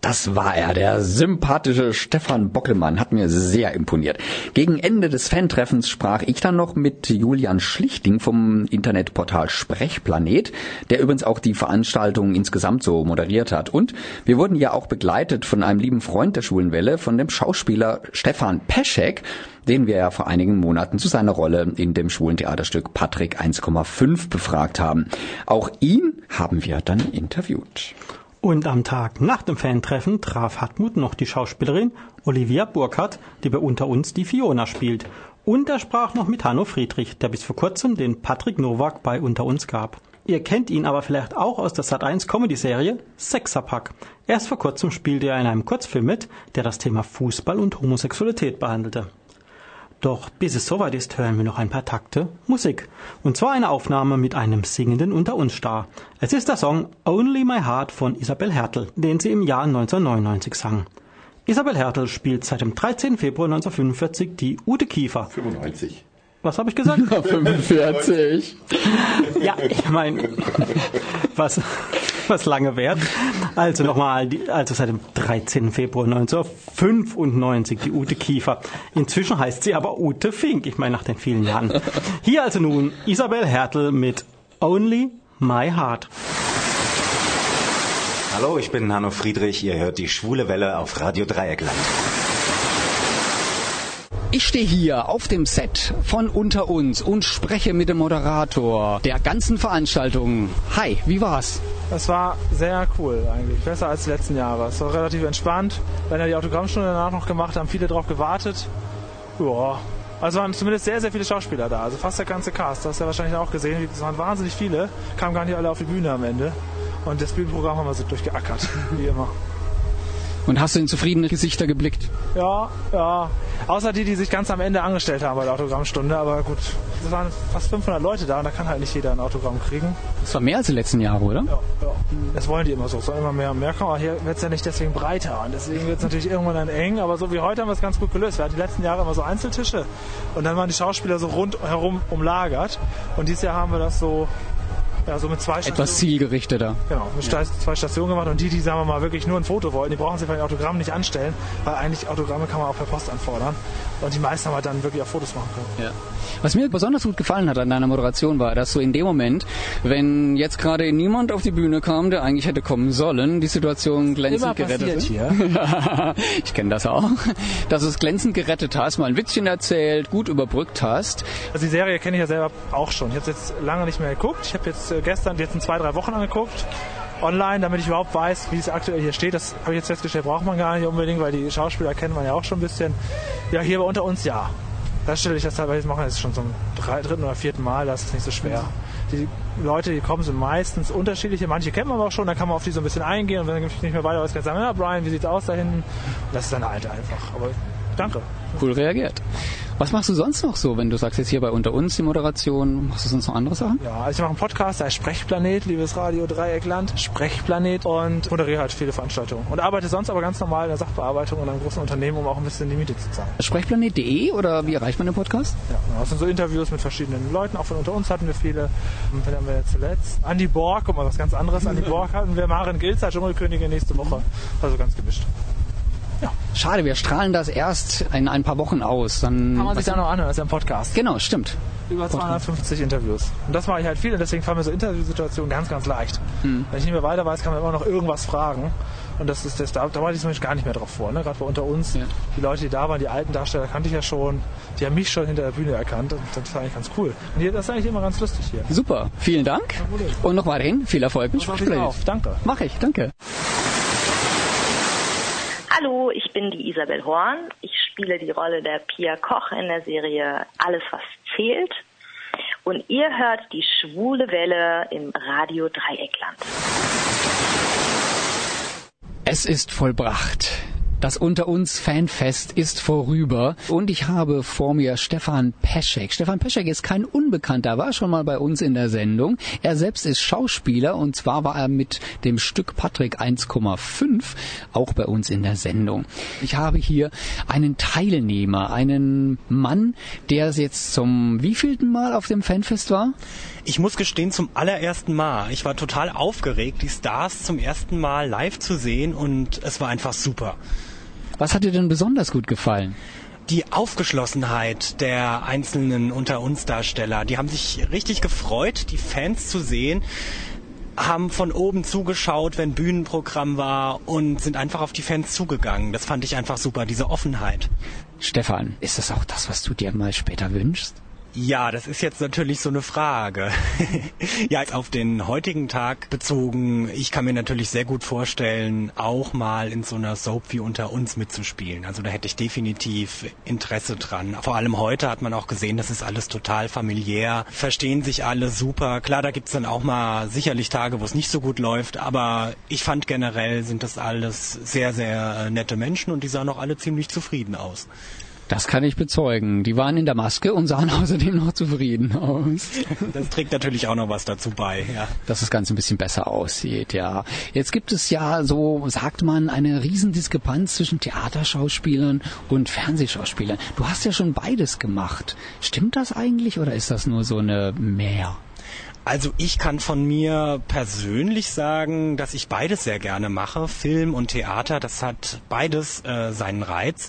Das war er, der sympathische Stefan Bockelmann, hat mir sehr imponiert. Gegen Ende des Fantreffens sprach ich dann noch mit Julian Schlichting vom Internetportal Sprechplanet, der übrigens auch die Veranstaltung insgesamt so moderiert hat. Und wir wurden ja auch begleitet von einem lieben Freund der Schulenwelle, von dem Schauspieler Stefan Peschek, den wir ja vor einigen Monaten zu seiner Rolle in dem schwulen Theaterstück Patrick 1,5 befragt haben. Auch ihn haben wir dann interviewt. Und am Tag nach dem Fantreffen traf Hartmut noch die Schauspielerin Olivia Burkhardt, die bei Unter uns die Fiona spielt. Und er sprach noch mit Hanno Friedrich, der bis vor kurzem den Patrick Nowak bei Unter uns gab. Ihr kennt ihn aber vielleicht auch aus der Sat1 Comedy-Serie Sexerpack. Erst vor kurzem spielte er in einem Kurzfilm mit, der das Thema Fußball und Homosexualität behandelte. Doch bis es soweit ist, hören wir noch ein paar Takte Musik. Und zwar eine Aufnahme mit einem singenden Unter uns Star. Es ist der Song Only My Heart von Isabel Hertel, den sie im Jahr 1999 sang. Isabel Hertel spielt seit dem 13. Februar 1945 die Ute Kiefer. 95. Was habe ich gesagt? 45. ja, ich meine, was, was lange währt. Also nochmal, also seit dem 13. Februar 1995 die Ute Kiefer. Inzwischen heißt sie aber Ute Fink, ich meine nach den vielen Jahren. Hier also nun Isabel Hertel mit Only My Heart. Hallo, ich bin Hanno Friedrich. Ihr hört die schwule Welle auf Radio Dreieckland. Ich stehe hier auf dem Set von Unter uns und spreche mit dem Moderator der ganzen Veranstaltung. Hi, wie war's? Es war sehr cool eigentlich, besser als die letzten Jahre. Es war relativ entspannt. Wir haben die Autogrammstunde danach noch gemacht, haben viele drauf gewartet. Ja, also waren zumindest sehr, sehr viele Schauspieler da. Also fast der ganze Cast. Das hast du ja wahrscheinlich auch gesehen. Es waren wahnsinnig viele. Kamen gar nicht alle auf die Bühne am Ende. Und das Bühnenprogramm haben wir so durchgeackert, wie immer. Und hast du in zufriedene Gesichter geblickt? Ja, ja. Außer die, die sich ganz am Ende angestellt haben bei der Autogrammstunde. Aber gut, es waren fast 500 Leute da und da kann halt nicht jeder ein Autogramm kriegen. Das war mehr als die letzten Jahre, oder? Ja, ja. Das wollen die immer so. Es soll immer mehr und mehr kommen. Aber hier wird es ja nicht deswegen breiter. Und deswegen wird es natürlich irgendwann dann eng. Aber so wie heute haben wir es ganz gut gelöst. Wir hatten die letzten Jahre immer so Einzeltische. Und dann waren die Schauspieler so rundherum umlagert. Und dieses Jahr haben wir das so ja, so mit zwei Stationen. Etwas zielgerichteter. Genau, mit ja. zwei Stationen gemacht und die, die, sagen wir mal, wirklich nur ein Foto wollten, die brauchen sich bei den Autogrammen nicht anstellen, weil eigentlich Autogramme kann man auch per Post anfordern. Und die meisten haben halt dann wirklich auch Fotos machen können. Ja. Was mir besonders gut gefallen hat an deiner Moderation war, dass du in dem Moment, wenn jetzt gerade niemand auf die Bühne kam, der eigentlich hätte kommen sollen, die Situation glänzend gerettet hast. hier. ich kenne das auch. Dass du es glänzend gerettet hast, mal ein Witzchen erzählt, gut überbrückt hast. Also die Serie kenne ich ja selber auch schon. Ich habe jetzt lange nicht mehr geguckt. Ich habe jetzt gestern, jetzt in zwei, drei Wochen angeguckt online, damit ich überhaupt weiß, wie es aktuell hier steht. Das habe ich jetzt festgestellt, braucht man gar nicht unbedingt, weil die Schauspieler kennt man ja auch schon ein bisschen. Ja, hier unter uns ja. Da stelle ich das teilweise machen, das ist schon zum dritten oder vierten Mal, das ist nicht so schwer. Die Leute, die kommen, sind meistens unterschiedliche. Manche kennt man auch schon, da kann man auf die so ein bisschen eingehen und wenn ich nicht mehr weiter weiß, kann ich sagen, ja, Brian, wie sieht's aus da hinten? Das ist eine alte einfach. Aber danke. Cool reagiert. Was machst du sonst noch so, wenn du sagst jetzt hier bei Unter uns die Moderation? Machst du sonst noch andere Sachen? Ja, also ich mache einen Podcast, der heißt Sprechplanet, liebes Radio Dreieckland, Sprechplanet und moderiere halt viele Veranstaltungen. Und arbeite sonst aber ganz normal in der Sachbearbeitung und einem großen Unternehmen, um auch ein bisschen die Miete zu zahlen. Sprechplanet.de oder wie erreicht man den Podcast? Ja, genau. das sind so Interviews mit verschiedenen Leuten, auch von unter uns hatten wir viele. Und dann haben wir zuletzt Andy Borg, guck mal, was ganz anderes. Andy Borg hatten wir, Maren Gilzer, Dschungelkönigin nächste Woche. Also ganz gemischt. Ja. Schade, wir strahlen das erst in ein paar Wochen aus. Dann Kann man sich dann noch anhören, das ist ja ein Podcast. Genau, stimmt. Über 250 Interviews. Und das mache ich halt viel und deswegen fallen mir so Interviewsituationen ganz, ganz leicht. Hm. Wenn ich nicht mehr weiter weiß, kann man immer noch irgendwas fragen. Und das ist das, da, da war ich zum Beispiel gar nicht mehr drauf vor. Ne? Gerade bei unter uns, ja. die Leute, die da waren, die alten Darsteller kannte ich ja schon, die haben mich schon hinter der Bühne erkannt. Und das war eigentlich ganz cool. Und hier, das ist eigentlich immer ganz lustig hier. Super, vielen Dank. Und noch weiterhin viel Erfolg mit Sprechplanet. Danke. Mach ich, danke. Hallo, ich bin die Isabel Horn. Ich spiele die Rolle der Pia Koch in der Serie Alles, was zählt. Und ihr hört die schwule Welle im Radio Dreieckland. Es ist vollbracht. Das Unter uns Fanfest ist vorüber und ich habe vor mir Stefan Peschek. Stefan Peschek ist kein Unbekannter, war schon mal bei uns in der Sendung. Er selbst ist Schauspieler und zwar war er mit dem Stück Patrick 1,5 auch bei uns in der Sendung. Ich habe hier einen Teilnehmer, einen Mann, der jetzt zum wievielten Mal auf dem Fanfest war? Ich muss gestehen, zum allerersten Mal. Ich war total aufgeregt, die Stars zum ersten Mal live zu sehen und es war einfach super. Was hat dir denn besonders gut gefallen? die Aufgeschlossenheit der einzelnen unter uns Darsteller. Die haben sich richtig gefreut, die Fans zu sehen, haben von oben zugeschaut, wenn Bühnenprogramm war und sind einfach auf die Fans zugegangen. Das fand ich einfach super, diese Offenheit. Stefan, ist das auch das, was du dir mal später wünschst? Ja, das ist jetzt natürlich so eine Frage. ja, auf den heutigen Tag bezogen, ich kann mir natürlich sehr gut vorstellen, auch mal in so einer Soap wie unter uns mitzuspielen. Also da hätte ich definitiv Interesse dran. Vor allem heute hat man auch gesehen, das ist alles total familiär, verstehen sich alle super. Klar, da gibt's dann auch mal sicherlich Tage, wo es nicht so gut läuft, aber ich fand generell sind das alles sehr, sehr nette Menschen und die sahen auch alle ziemlich zufrieden aus. Das kann ich bezeugen. Die waren in der Maske und sahen außerdem noch zufrieden aus. Das trägt natürlich auch noch was dazu bei, ja. Dass das Ganze ein bisschen besser aussieht, ja. Jetzt gibt es ja, so sagt man, eine Riesendiskrepanz zwischen Theaterschauspielern und Fernsehschauspielern. Du hast ja schon beides gemacht. Stimmt das eigentlich oder ist das nur so eine Mehr? Also ich kann von mir persönlich sagen, dass ich beides sehr gerne mache. Film und Theater, das hat beides äh, seinen Reiz.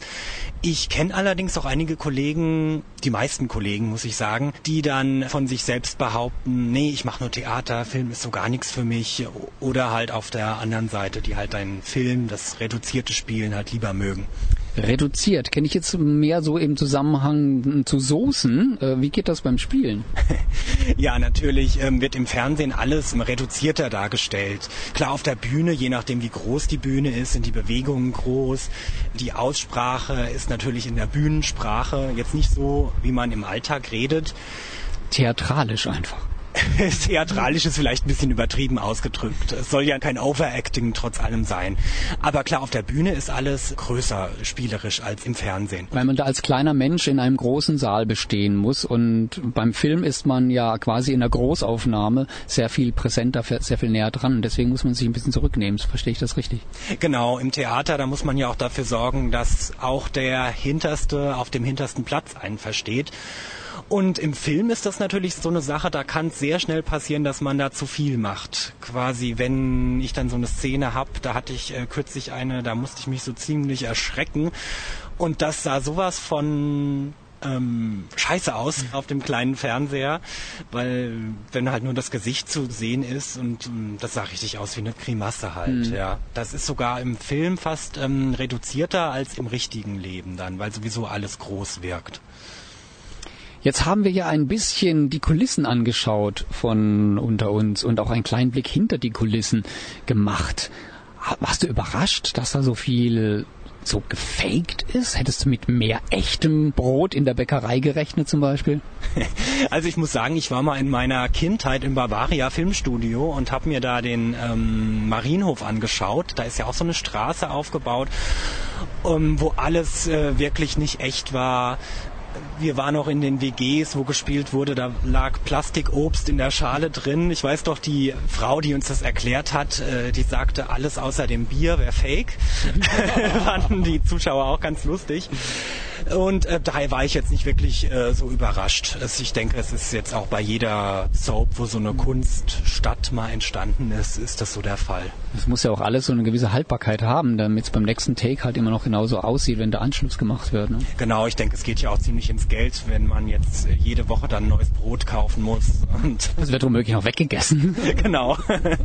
Ich kenne allerdings auch einige Kollegen, die meisten Kollegen muss ich sagen, die dann von sich selbst behaupten, nee, ich mache nur Theater, Film ist so gar nichts für mich. Oder halt auf der anderen Seite, die halt einen Film, das reduzierte Spielen halt lieber mögen reduziert. Kenne ich jetzt mehr so im Zusammenhang zu Soßen. Äh, wie geht das beim Spielen? ja, natürlich ähm, wird im Fernsehen alles reduzierter dargestellt. Klar, auf der Bühne, je nachdem wie groß die Bühne ist, sind die Bewegungen groß. Die Aussprache ist natürlich in der Bühnensprache jetzt nicht so, wie man im Alltag redet. Theatralisch einfach. Theatralisch ist vielleicht ein bisschen übertrieben ausgedrückt. Es soll ja kein Overacting trotz allem sein. Aber klar, auf der Bühne ist alles größer spielerisch als im Fernsehen. Weil man da als kleiner Mensch in einem großen Saal bestehen muss und beim Film ist man ja quasi in der Großaufnahme sehr viel präsenter, sehr viel näher dran. Deswegen muss man sich ein bisschen zurücknehmen. Verstehe ich das richtig? Genau, im Theater, da muss man ja auch dafür sorgen, dass auch der Hinterste auf dem hintersten Platz einen versteht. Und im Film ist das natürlich so eine Sache, da kann es sehr schnell passieren, dass man da zu viel macht. Quasi, wenn ich dann so eine Szene hab, da hatte ich äh, kürzlich eine, da musste ich mich so ziemlich erschrecken. Und das sah sowas von ähm, scheiße aus auf dem kleinen Fernseher, weil wenn halt nur das Gesicht zu sehen ist und ähm, das sah richtig aus wie eine Grimasse halt, mhm. ja. Das ist sogar im Film fast ähm, reduzierter als im richtigen Leben dann, weil sowieso alles groß wirkt. Jetzt haben wir ja ein bisschen die Kulissen angeschaut von unter uns und auch einen kleinen Blick hinter die Kulissen gemacht. Warst du überrascht, dass da so viel so gefaked ist? Hättest du mit mehr echtem Brot in der Bäckerei gerechnet zum Beispiel? Also ich muss sagen, ich war mal in meiner Kindheit im Bavaria Filmstudio und habe mir da den ähm, Marienhof angeschaut. Da ist ja auch so eine Straße aufgebaut, um, wo alles äh, wirklich nicht echt war wir waren auch in den WGs, wo gespielt wurde, da lag Plastikobst in der Schale drin. Ich weiß doch, die Frau, die uns das erklärt hat, äh, die sagte, alles außer dem Bier wäre fake. Fanden die Zuschauer auch ganz lustig. Und äh, daher war ich jetzt nicht wirklich äh, so überrascht. Es, ich denke, es ist jetzt auch bei jeder Soap, wo so eine Kunststadt mal entstanden ist, ist das so der Fall. Es muss ja auch alles so eine gewisse Haltbarkeit haben, damit es beim nächsten Take halt immer noch genauso aussieht, wenn der Anschluss gemacht wird. Ne? Genau, ich denke, es geht ja auch ziemlich ins Geld, wenn man jetzt jede Woche dann neues Brot kaufen muss. Und das wird womöglich noch weggegessen. genau.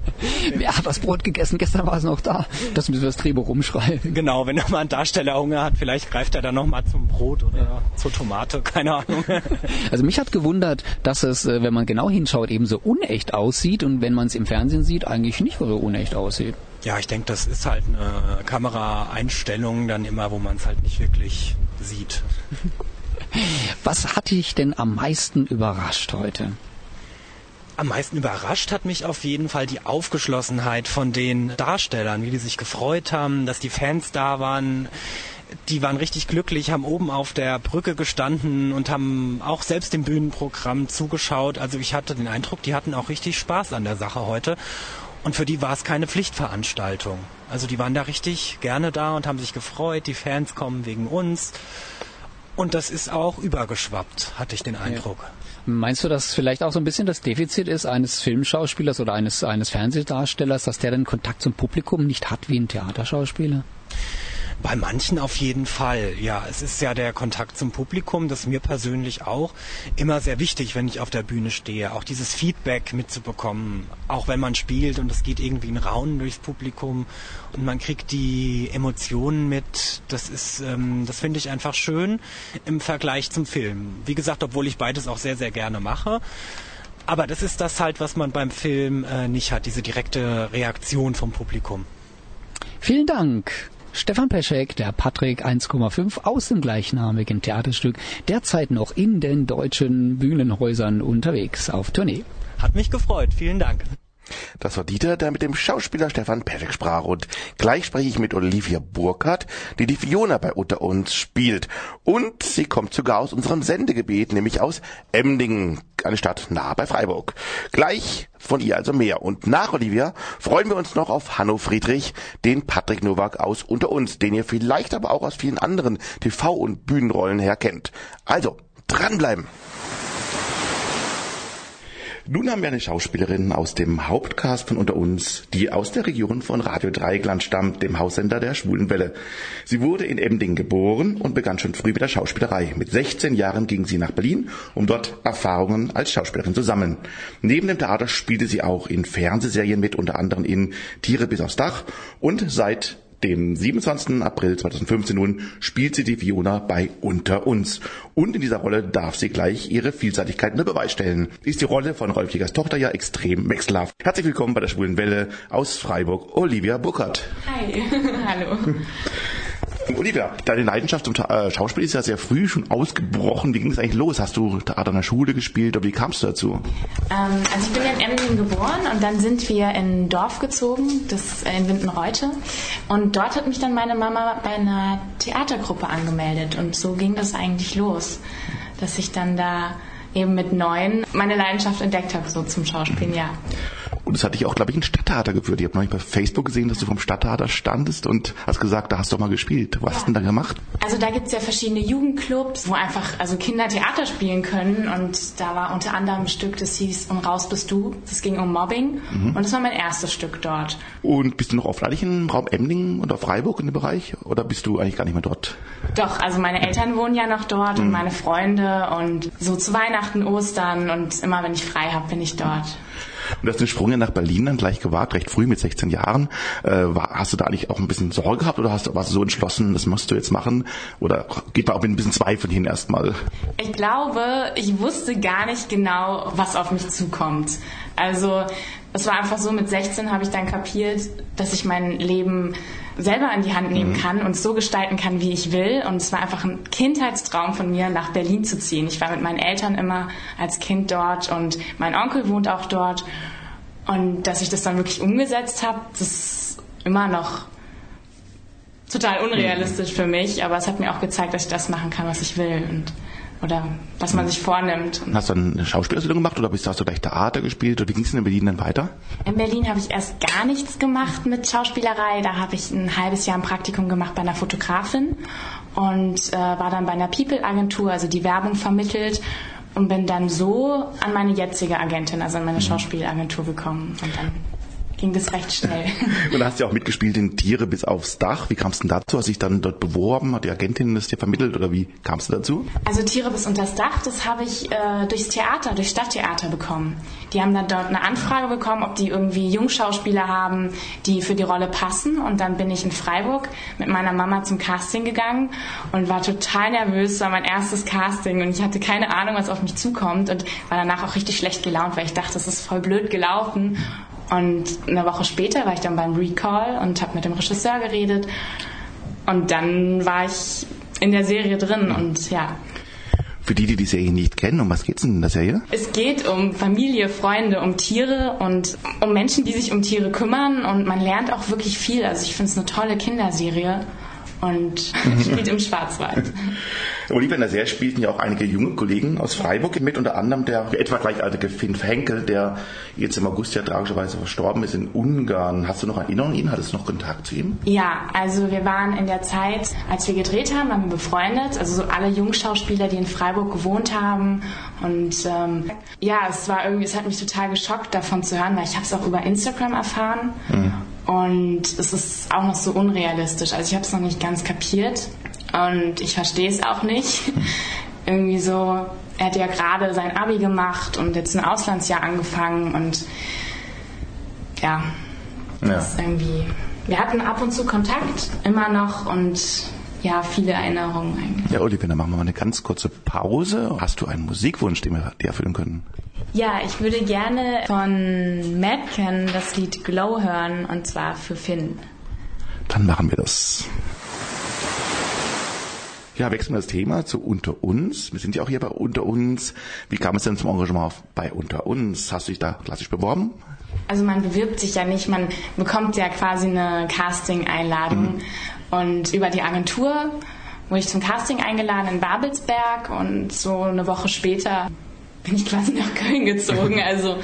Wer hat das Brot gegessen? Gestern war es noch da. Das müssen wir das Drehbuch umschreiben. Genau, wenn mal ein Darsteller Hunger hat, vielleicht greift er dann noch mal zum Brot oder ja. zur Tomate, keine Ahnung. Also mich hat gewundert, dass es, äh, wenn man genau hinschaut, eben so unecht aussieht und wenn man es im Fernsehen sieht, eigentlich nicht so unecht aussieht. Ja, ich denke, das ist halt eine Kameraeinstellung dann immer, wo man es halt nicht wirklich sieht. Was hat dich denn am meisten überrascht heute? Am meisten überrascht hat mich auf jeden Fall die Aufgeschlossenheit von den Darstellern, wie die sich gefreut haben, dass die Fans da waren die waren richtig glücklich, haben oben auf der Brücke gestanden und haben auch selbst dem Bühnenprogramm zugeschaut. Also ich hatte den Eindruck, die hatten auch richtig Spaß an der Sache heute. Und für die war es keine Pflichtveranstaltung. Also die waren da richtig gerne da und haben sich gefreut, die Fans kommen wegen uns. Und das ist auch übergeschwappt, hatte ich den Eindruck. Ja. Meinst du, dass vielleicht auch so ein bisschen das Defizit ist eines Filmschauspielers oder eines, eines Fernsehdarstellers, dass der den Kontakt zum Publikum nicht hat wie ein Theaterschauspieler? Bei manchen auf jeden Fall. Ja, es ist ja der Kontakt zum Publikum, das ist mir persönlich auch immer sehr wichtig, wenn ich auf der Bühne stehe. Auch dieses Feedback mitzubekommen, auch wenn man spielt und es geht irgendwie ein Raunen durchs Publikum und man kriegt die Emotionen mit. Das ist, ähm, das finde ich einfach schön im Vergleich zum Film. Wie gesagt, obwohl ich beides auch sehr, sehr gerne mache. Aber das ist das halt, was man beim Film äh, nicht hat, diese direkte Reaktion vom Publikum. Vielen Dank. Stefan Peschek, der Patrick 1,5 aus dem gleichnamigen Theaterstück, derzeit noch in den deutschen Bühnenhäusern unterwegs auf Tournee. Hat mich gefreut. Vielen Dank. Das war Dieter, der mit dem Schauspieler Stefan Perek sprach. Und gleich spreche ich mit Olivia Burkhardt, die die Fiona bei Unter uns spielt. Und sie kommt sogar aus unserem Sendegebiet, nämlich aus Emdingen, eine Stadt nahe bei Freiburg. Gleich von ihr also mehr. Und nach Olivia freuen wir uns noch auf Hanno Friedrich, den Patrick Nowak aus Unter uns, den ihr vielleicht aber auch aus vielen anderen TV- und Bühnenrollen her kennt. Also, dranbleiben! Nun haben wir eine Schauspielerin aus dem Hauptcast von unter uns, die aus der Region von Radio Dreieckland stammt, dem Haussender der Schwulen Welle. Sie wurde in Emding geboren und begann schon früh mit der Schauspielerei. Mit 16 Jahren ging sie nach Berlin, um dort Erfahrungen als Schauspielerin zu sammeln. Neben dem Theater spielte sie auch in Fernsehserien mit, unter anderem in Tiere bis aufs Dach und seit dem 27. April 2015 nun spielt sie die Fiona bei Unter uns. Und in dieser Rolle darf sie gleich ihre Vielseitigkeit unter Beweis stellen. Ist die Rolle von Rolf Jägers Tochter ja extrem wechselhaft. Herzlich willkommen bei der Schwulen Welle aus Freiburg, Olivia Buckert. Hi, hallo. Olivia, deine Leidenschaft zum äh, Schauspiel ist ja sehr früh schon ausgebrochen. Wie ging es eigentlich los? Hast du Theater in der Schule gespielt oder wie kamst du dazu? Ähm, also ich bin ja in Emden geboren und dann sind wir in ein Dorf gezogen, das in Windenreute. Und dort hat mich dann meine Mama bei einer Theatergruppe angemeldet und so ging das eigentlich los, dass ich dann da eben mit neun meine Leidenschaft entdeckt habe, so zum Schauspielen, ja. Und das hat dich auch, glaube ich, in Stadttheater geführt. Ich habe neulich bei Facebook gesehen, dass du vom Stadttheater standest und hast gesagt, da hast du mal gespielt. Was ja. hast du denn da gemacht? Also da gibt es ja verschiedene Jugendclubs, wo einfach also Kinder Theater spielen können. Und da war unter anderem ein Stück, das hieß Und raus bist du. Das ging um Mobbing. Mhm. Und das war mein erstes Stück dort. Und bist du noch aufleidig im Raum Emdingen oder Freiburg in dem Bereich? Oder bist du eigentlich gar nicht mehr dort? Doch, also meine Eltern wohnen ja noch dort mhm. und meine Freunde. Und so zu Weihnachten, Ostern und immer wenn ich frei habe, bin ich dort. Und du hast den Sprung ja nach Berlin dann gleich gewagt, recht früh mit 16 Jahren. Äh, war, hast du da eigentlich auch ein bisschen Sorge gehabt oder hast warst du so entschlossen, das musst du jetzt machen? Oder geht man auch mit ein bisschen Zweifel hin erstmal? Ich glaube, ich wusste gar nicht genau, was auf mich zukommt. Also es war einfach so, mit 16 habe ich dann kapiert, dass ich mein Leben selber in die Hand nehmen mhm. kann und so gestalten kann, wie ich will. Und es war einfach ein Kindheitstraum von mir, nach Berlin zu ziehen. Ich war mit meinen Eltern immer als Kind dort und mein Onkel wohnt auch dort. Und dass ich das dann wirklich umgesetzt habe, das ist immer noch total unrealistisch mhm. für mich. Aber es hat mir auch gezeigt, dass ich das machen kann, was ich will. Und oder was man sich vornimmt. Hast du dann eine Schauspielausbildung gemacht oder bist, hast du gleich Theater gespielt oder wie ging es in Berlin dann weiter? In Berlin habe ich erst gar nichts gemacht mit Schauspielerei. Da habe ich ein halbes Jahr ein Praktikum gemacht bei einer Fotografin und äh, war dann bei einer People-Agentur, also die Werbung vermittelt und bin dann so an meine jetzige Agentin, also an meine mhm. Schauspielagentur gekommen und dann ging das recht schnell. Und da hast du ja auch mitgespielt in Tiere bis aufs Dach. Wie kam es denn dazu? Hast du dich dann dort beworben? Hat die Agentin das dir vermittelt oder wie kamst du dazu? Also Tiere bis unters Dach, das habe ich äh, durchs Theater, durch Stadttheater bekommen. Die haben dann dort eine Anfrage bekommen, ob die irgendwie Jungschauspieler haben, die für die Rolle passen. Und dann bin ich in Freiburg mit meiner Mama zum Casting gegangen und war total nervös. Es war mein erstes Casting und ich hatte keine Ahnung, was auf mich zukommt und war danach auch richtig schlecht gelaunt, weil ich dachte, das ist voll blöd gelaufen. Und eine Woche später war ich dann beim Recall und habe mit dem Regisseur geredet. Und dann war ich in der Serie drin und ja. Für die, die die Serie nicht kennen, um was geht's denn in der Serie? Es geht um Familie, Freunde, um Tiere und um Menschen, die sich um Tiere kümmern und man lernt auch wirklich viel. Also ich finde es eine tolle Kinderserie und spielt im Schwarzwald. Oliver in der Serie spielten ja auch einige junge Kollegen aus Freiburg mit, unter anderem der etwa gleichaltrige Finn Henkel, der jetzt im August ja tragischerweise verstorben ist in Ungarn. Hast du noch Erinnerungen an ihn? Hattest du noch Kontakt zu ihm? Ja, also wir waren in der Zeit, als wir gedreht haben, waren wir befreundet. Also so alle Jungschauspieler, die in Freiburg gewohnt haben. Und ähm, ja, es war irgendwie, es hat mich total geschockt, davon zu hören, weil ich habe es auch über Instagram erfahren. Mhm. Und es ist auch noch so unrealistisch. Also ich habe es noch nicht ganz kapiert und ich verstehe es auch nicht. Irgendwie so, er hat ja gerade sein Abi gemacht und jetzt ein Auslandsjahr angefangen und ja, ja. Irgendwie. Wir hatten ab und zu Kontakt, immer noch und ja, viele Erinnerungen eigentlich. Ja, Oliver, dann machen wir mal eine ganz kurze Pause. Hast du einen Musikwunsch, den wir dir erfüllen können? Ja, ich würde gerne von Madken das Lied Glow hören und zwar für Finn. Dann machen wir das. Ja, wechseln wir das Thema zu Unter uns. Wir sind ja auch hier bei Unter uns. Wie kam es denn zum Engagement bei Unter uns? Hast du dich da klassisch beworben? Also man bewirbt sich ja nicht, man bekommt ja quasi eine Casting-Einladung. Mhm. Und über die Agentur wurde ich zum Casting eingeladen in Babelsberg und so eine Woche später bin ich quasi nach Köln gezogen. Also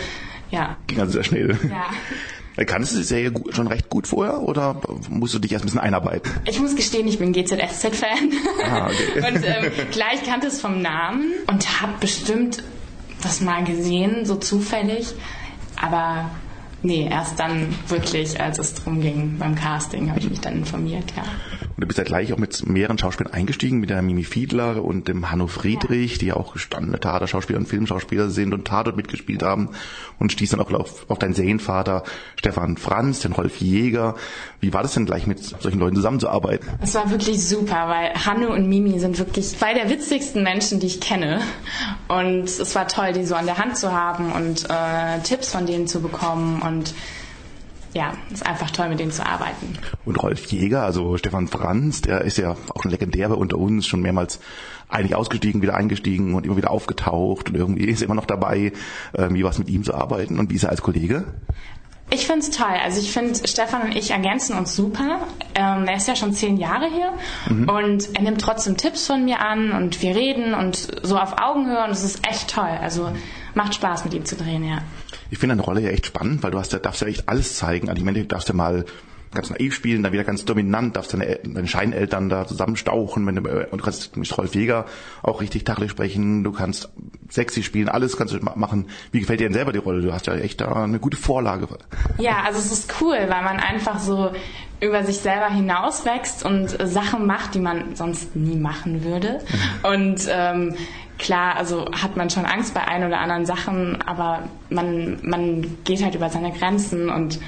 ja. Ging also sehr schnell. Ja. Kannst du die Serie schon recht gut vorher oder musst du dich erst ein bisschen einarbeiten? Ich muss gestehen, ich bin GZSZ-Fan. Ah, okay. und ähm, gleich kannte es vom Namen und habe bestimmt das mal gesehen, so zufällig. Aber Nee, erst dann wirklich, als es drum ging beim Casting, habe ich mich dann informiert, ja. Und du bist ja gleich auch mit mehreren Schauspielern eingestiegen, mit der Mimi Fiedler und dem Hanno Friedrich, ja. die ja auch gestandene Theaterschauspieler und Filmschauspieler sind und Tatort mitgespielt haben und stieß dann auch auf, auf deinen Serienvater Stefan Franz, den Rolf Jäger. Wie war das denn gleich mit solchen Leuten zusammenzuarbeiten? Es war wirklich super, weil Hanno und Mimi sind wirklich zwei der witzigsten Menschen, die ich kenne. Und es war toll, die so an der Hand zu haben und äh, Tipps von denen zu bekommen und ja, ist einfach toll, mit denen zu arbeiten. Und Rolf Jäger, also Stefan Franz, der ist ja auch ein legendär bei unter uns, schon mehrmals eigentlich ausgestiegen, wieder eingestiegen und immer wieder aufgetaucht und irgendwie ist er immer noch dabei, irgendwie was mit ihm zu arbeiten. Und wie ist er als Kollege? Ich finde es toll. Also ich finde, Stefan und ich ergänzen uns super. Ähm, er ist ja schon zehn Jahre hier mhm. und er nimmt trotzdem Tipps von mir an und wir reden und so auf Augenhöhe und es ist echt toll. Also macht Spaß mit ihm zu drehen, ja. Ich finde deine Rolle ja echt spannend, weil du hast ja, darfst ja echt alles zeigen. Also ich meine, du darfst ja mal ganz naiv spielen, dann wieder ganz dominant, darfst deine, deine Scheineltern da zusammenstauchen, wenn du, und du kannst mit Rolf Jäger auch richtig tacheles sprechen, du kannst sexy spielen, alles kannst du machen. Wie gefällt dir denn selber die Rolle? Du hast ja echt da eine gute Vorlage. Ja, also es ist cool, weil man einfach so über sich selber hinauswächst und Sachen macht, die man sonst nie machen würde. Mhm. Und ähm, klar, also hat man schon Angst bei ein oder anderen Sachen, aber man, man geht halt über seine Grenzen und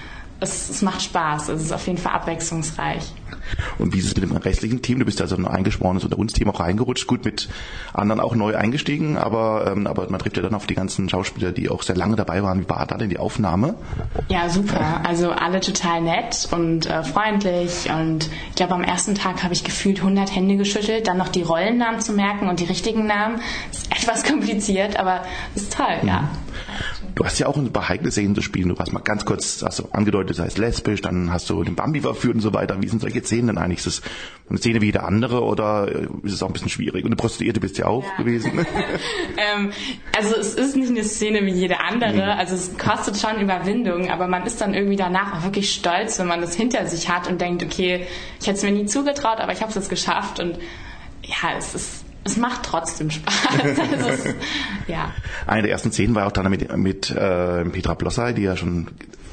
es, es macht Spaß. Es ist auf jeden Fall abwechslungsreich. Und wie ist es mit dem restlichen Team? Du bist also ein eingeschworenes unter uns Team auch reingerutscht, gut mit anderen auch neu eingestiegen, aber, ähm, aber man trifft ja dann auf die ganzen Schauspieler, die auch sehr lange dabei waren. Wie war da denn die Aufnahme? Ja, super. Also alle total nett und äh, freundlich und ich glaube am ersten Tag habe ich gefühlt 100 Hände geschüttelt, dann noch die Rollennamen zu merken und die richtigen Namen. Ist etwas kompliziert, aber ist toll, mhm. ja. Du hast ja auch ein paar heikle Szenen zu spielen. Du hast mal ganz kurz hast du angedeutet, du heißt lesbisch, dann hast du den Bambi verführt und so weiter. Wie sind solche Szenen denn eigentlich? Ist das eine Szene wie jede andere oder ist es auch ein bisschen schwierig? Und eine Prostituierte bist ja auch ja. gewesen. ähm, also es ist nicht eine Szene wie jede andere. Mhm. Also es kostet schon Überwindung, aber man ist dann irgendwie danach auch wirklich stolz, wenn man das hinter sich hat und denkt, okay, ich hätte es mir nie zugetraut, aber ich habe es geschafft und ja, es ist es macht trotzdem Spaß. ist, ja. Eine der ersten Szenen war auch dann mit, mit äh, Petra Blossay, die ja schon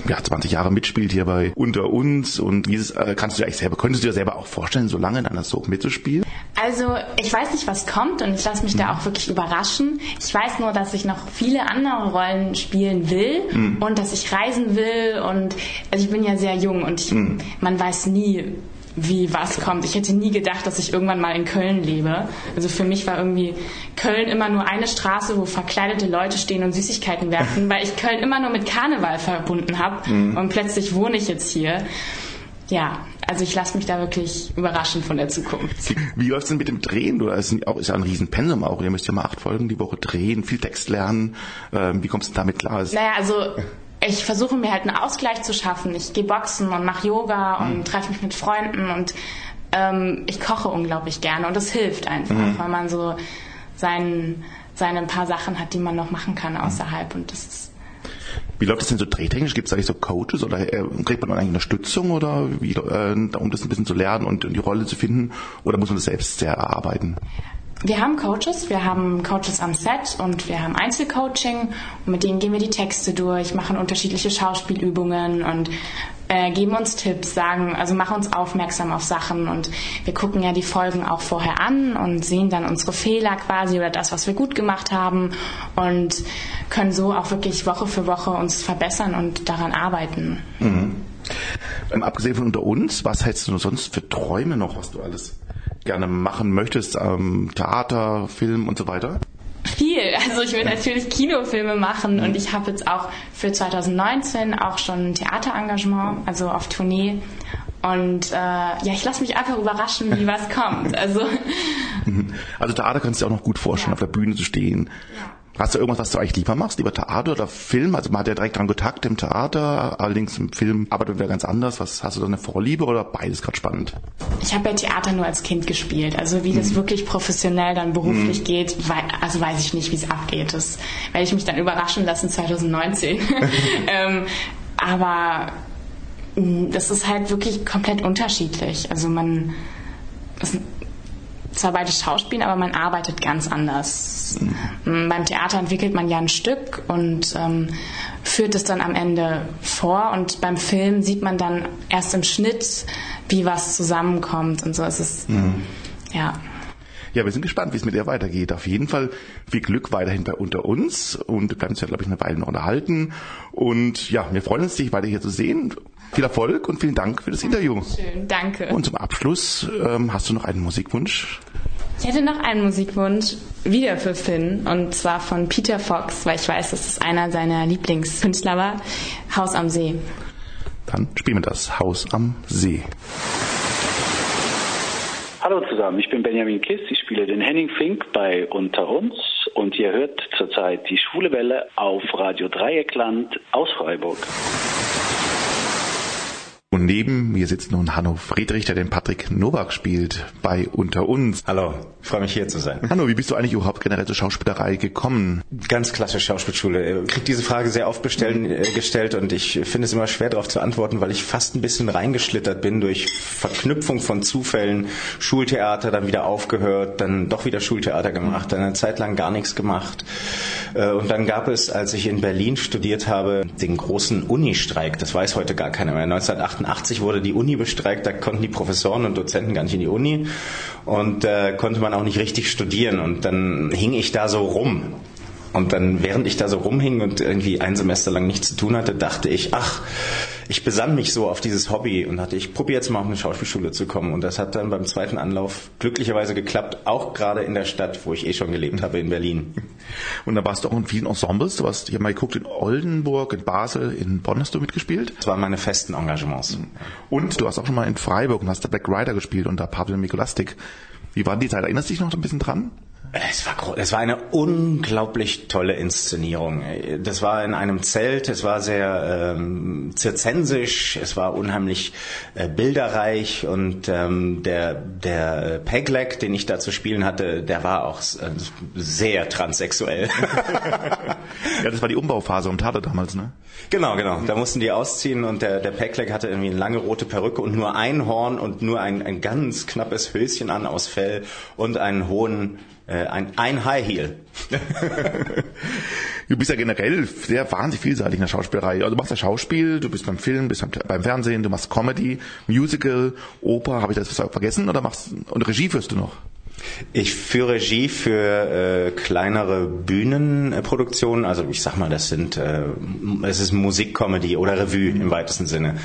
ja, 20 Jahre mitspielt hier bei Unter uns. Und ist, äh, kannst du dir eigentlich selber, könntest du dir selber auch vorstellen, so lange in einer Soap mitzuspielen? Also ich weiß nicht, was kommt und ich lasse mich mhm. da auch wirklich überraschen. Ich weiß nur, dass ich noch viele andere Rollen spielen will mhm. und dass ich reisen will und also ich bin ja sehr jung und ich, mhm. man weiß nie, wie was kommt. Ich hätte nie gedacht, dass ich irgendwann mal in Köln lebe. Also für mich war irgendwie Köln immer nur eine Straße, wo verkleidete Leute stehen und Süßigkeiten werfen, weil ich Köln immer nur mit Karneval verbunden habe mhm. und plötzlich wohne ich jetzt hier. Ja, Also ich lasse mich da wirklich überraschen von der Zukunft. Wie läuft es denn mit dem Drehen? Du, ist, auch, ist ja ein Riesenpensum auch. Ihr müsst ja mal acht Folgen die Woche drehen, viel Text lernen. Ähm, wie kommst du damit klar? Naja, also ich versuche mir halt einen Ausgleich zu schaffen. Ich gehe boxen und mache Yoga und mhm. treffe mich mit Freunden und ähm, ich koche unglaublich gerne und das hilft einfach, mhm. weil man so sein, seine paar Sachen hat, die man noch machen kann außerhalb und das ist wie läuft das denn so drehtechnisch? Gibt es eigentlich so Coaches oder äh, kriegt man eigentlich Unterstützung oder wie, äh, um das ein bisschen zu lernen und die Rolle zu finden? Oder muss man das selbst sehr erarbeiten? Wir haben Coaches, wir haben Coaches am Set und wir haben Einzelcoaching und mit denen gehen wir die Texte durch, machen unterschiedliche Schauspielübungen und äh, geben uns Tipps, sagen, also machen uns aufmerksam auf Sachen und wir gucken ja die Folgen auch vorher an und sehen dann unsere Fehler quasi oder das, was wir gut gemacht haben und können so auch wirklich Woche für Woche uns verbessern und daran arbeiten. Mhm. Ähm, abgesehen von unter uns, was hältst du sonst für Träume noch, was du alles gerne machen möchtest? Ähm, Theater, Film und so weiter? Viel. Also ich will natürlich Kinofilme machen und ich habe jetzt auch für 2019 auch schon ein Theaterengagement, also auf Tournee. Und äh, ja, ich lasse mich einfach überraschen, wie was kommt. Also, also Theater kannst du dir auch noch gut vorstellen, ja. auf der Bühne zu stehen. Ja. Hast du irgendwas, was du eigentlich lieber machst? Lieber Theater oder Film? Also man hat ja direkt dran Kontakt im Theater, allerdings im Film arbeitet wieder ganz anders. Was hast du da eine Vorliebe oder beides gerade spannend? Ich habe ja Theater nur als Kind gespielt. Also wie das mhm. wirklich professionell dann beruflich mhm. geht, wei also weiß ich nicht, wie es abgeht. Das werde ich mich dann überraschen lassen 2019. ähm, aber mm, das ist halt wirklich komplett unterschiedlich. Also man zwar beide Schauspielen, aber man arbeitet ganz anders. Mhm. Beim Theater entwickelt man ja ein Stück und ähm, führt es dann am Ende vor und beim Film sieht man dann erst im Schnitt, wie was zusammenkommt und so ist es, mhm. ja. Ja, wir sind gespannt, wie es mit ihr weitergeht. Auf jeden Fall viel Glück weiterhin bei unter uns und wir bleiben uns ja, glaube ich, eine Weile noch unterhalten. Und ja, wir freuen uns, dich weiter hier zu sehen. Viel Erfolg und vielen Dank für das Interview. Schön, danke. Und zum Abschluss ähm, hast du noch einen Musikwunsch? Ich hätte noch einen Musikwunsch wieder für Finn und zwar von Peter Fox, weil ich weiß, dass es einer seiner Lieblingskünstler war. Haus am See. Dann spielen wir das Haus am See. Hallo zusammen, ich bin Benjamin Kiss, ich spiele den Henning Fink bei Unter uns und ihr hört zurzeit die Schwule Welle auf Radio Dreieckland aus Freiburg. Und neben mir sitzt nun Hanno Friedrich, der den Patrick Nowak spielt, bei Unter uns. Hallo, freue mich hier zu sein. Hanno, wie bist du eigentlich überhaupt generell zur Schauspielerei gekommen? Ganz klassisch Schauspielschule. Ich krieg diese Frage sehr oft bestellen, äh, gestellt und ich finde es immer schwer darauf zu antworten, weil ich fast ein bisschen reingeschlittert bin durch Verknüpfung von Zufällen. Schultheater, dann wieder aufgehört, dann doch wieder Schultheater gemacht, dann eine Zeit lang gar nichts gemacht. Äh, und dann gab es, als ich in Berlin studiert habe, den großen Uni-Streik. Das weiß heute gar keiner mehr. 1988 1988 wurde die Uni bestreikt, da konnten die Professoren und Dozenten gar nicht in die Uni und äh, konnte man auch nicht richtig studieren. Und dann hing ich da so rum. Und dann, während ich da so rumhing und irgendwie ein Semester lang nichts zu tun hatte, dachte ich, ach, ich besann mich so auf dieses Hobby und hatte, ich probiere jetzt mal auf eine Schauspielschule zu kommen. Und das hat dann beim zweiten Anlauf glücklicherweise geklappt, auch gerade in der Stadt, wo ich eh schon gelebt habe, in Berlin. Und da warst du auch in vielen Ensembles. Du hast, ich habe mal geguckt, in Oldenburg, in Basel, in Bonn hast du mitgespielt. Das waren meine festen Engagements. Und du hast auch schon mal in Freiburg und hast da Black Rider gespielt unter Pavel Mikolastik. Wie war die Zeit? Erinnerst du dich noch ein bisschen dran? Es war, es war eine unglaublich tolle Inszenierung. Das war in einem Zelt, es war sehr ähm, zirzensisch, es war unheimlich äh, bilderreich und ähm, der, der Pegleg, den ich da zu spielen hatte, der war auch äh, sehr transsexuell. ja, das war die Umbauphase um Tate damals, ne? Genau, genau. Da mussten die ausziehen und der, der Pegleg hatte irgendwie eine lange rote Perücke und nur ein Horn und nur ein, ein ganz knappes Höschen an aus Fell und einen hohen äh, ein, ein High Heel. du bist ja generell sehr wahnsinnig vielseitig in der Schauspielerei. Also du machst ja Schauspiel, du bist beim Film, bist beim Fernsehen, du machst Comedy, Musical, Oper, habe ich das vergessen oder machst und Regie führst du noch? Ich führe Regie für äh, kleinere Bühnenproduktionen, also ich sag mal, das sind äh, es ist Musikcomedy oder Revue im weitesten Sinne.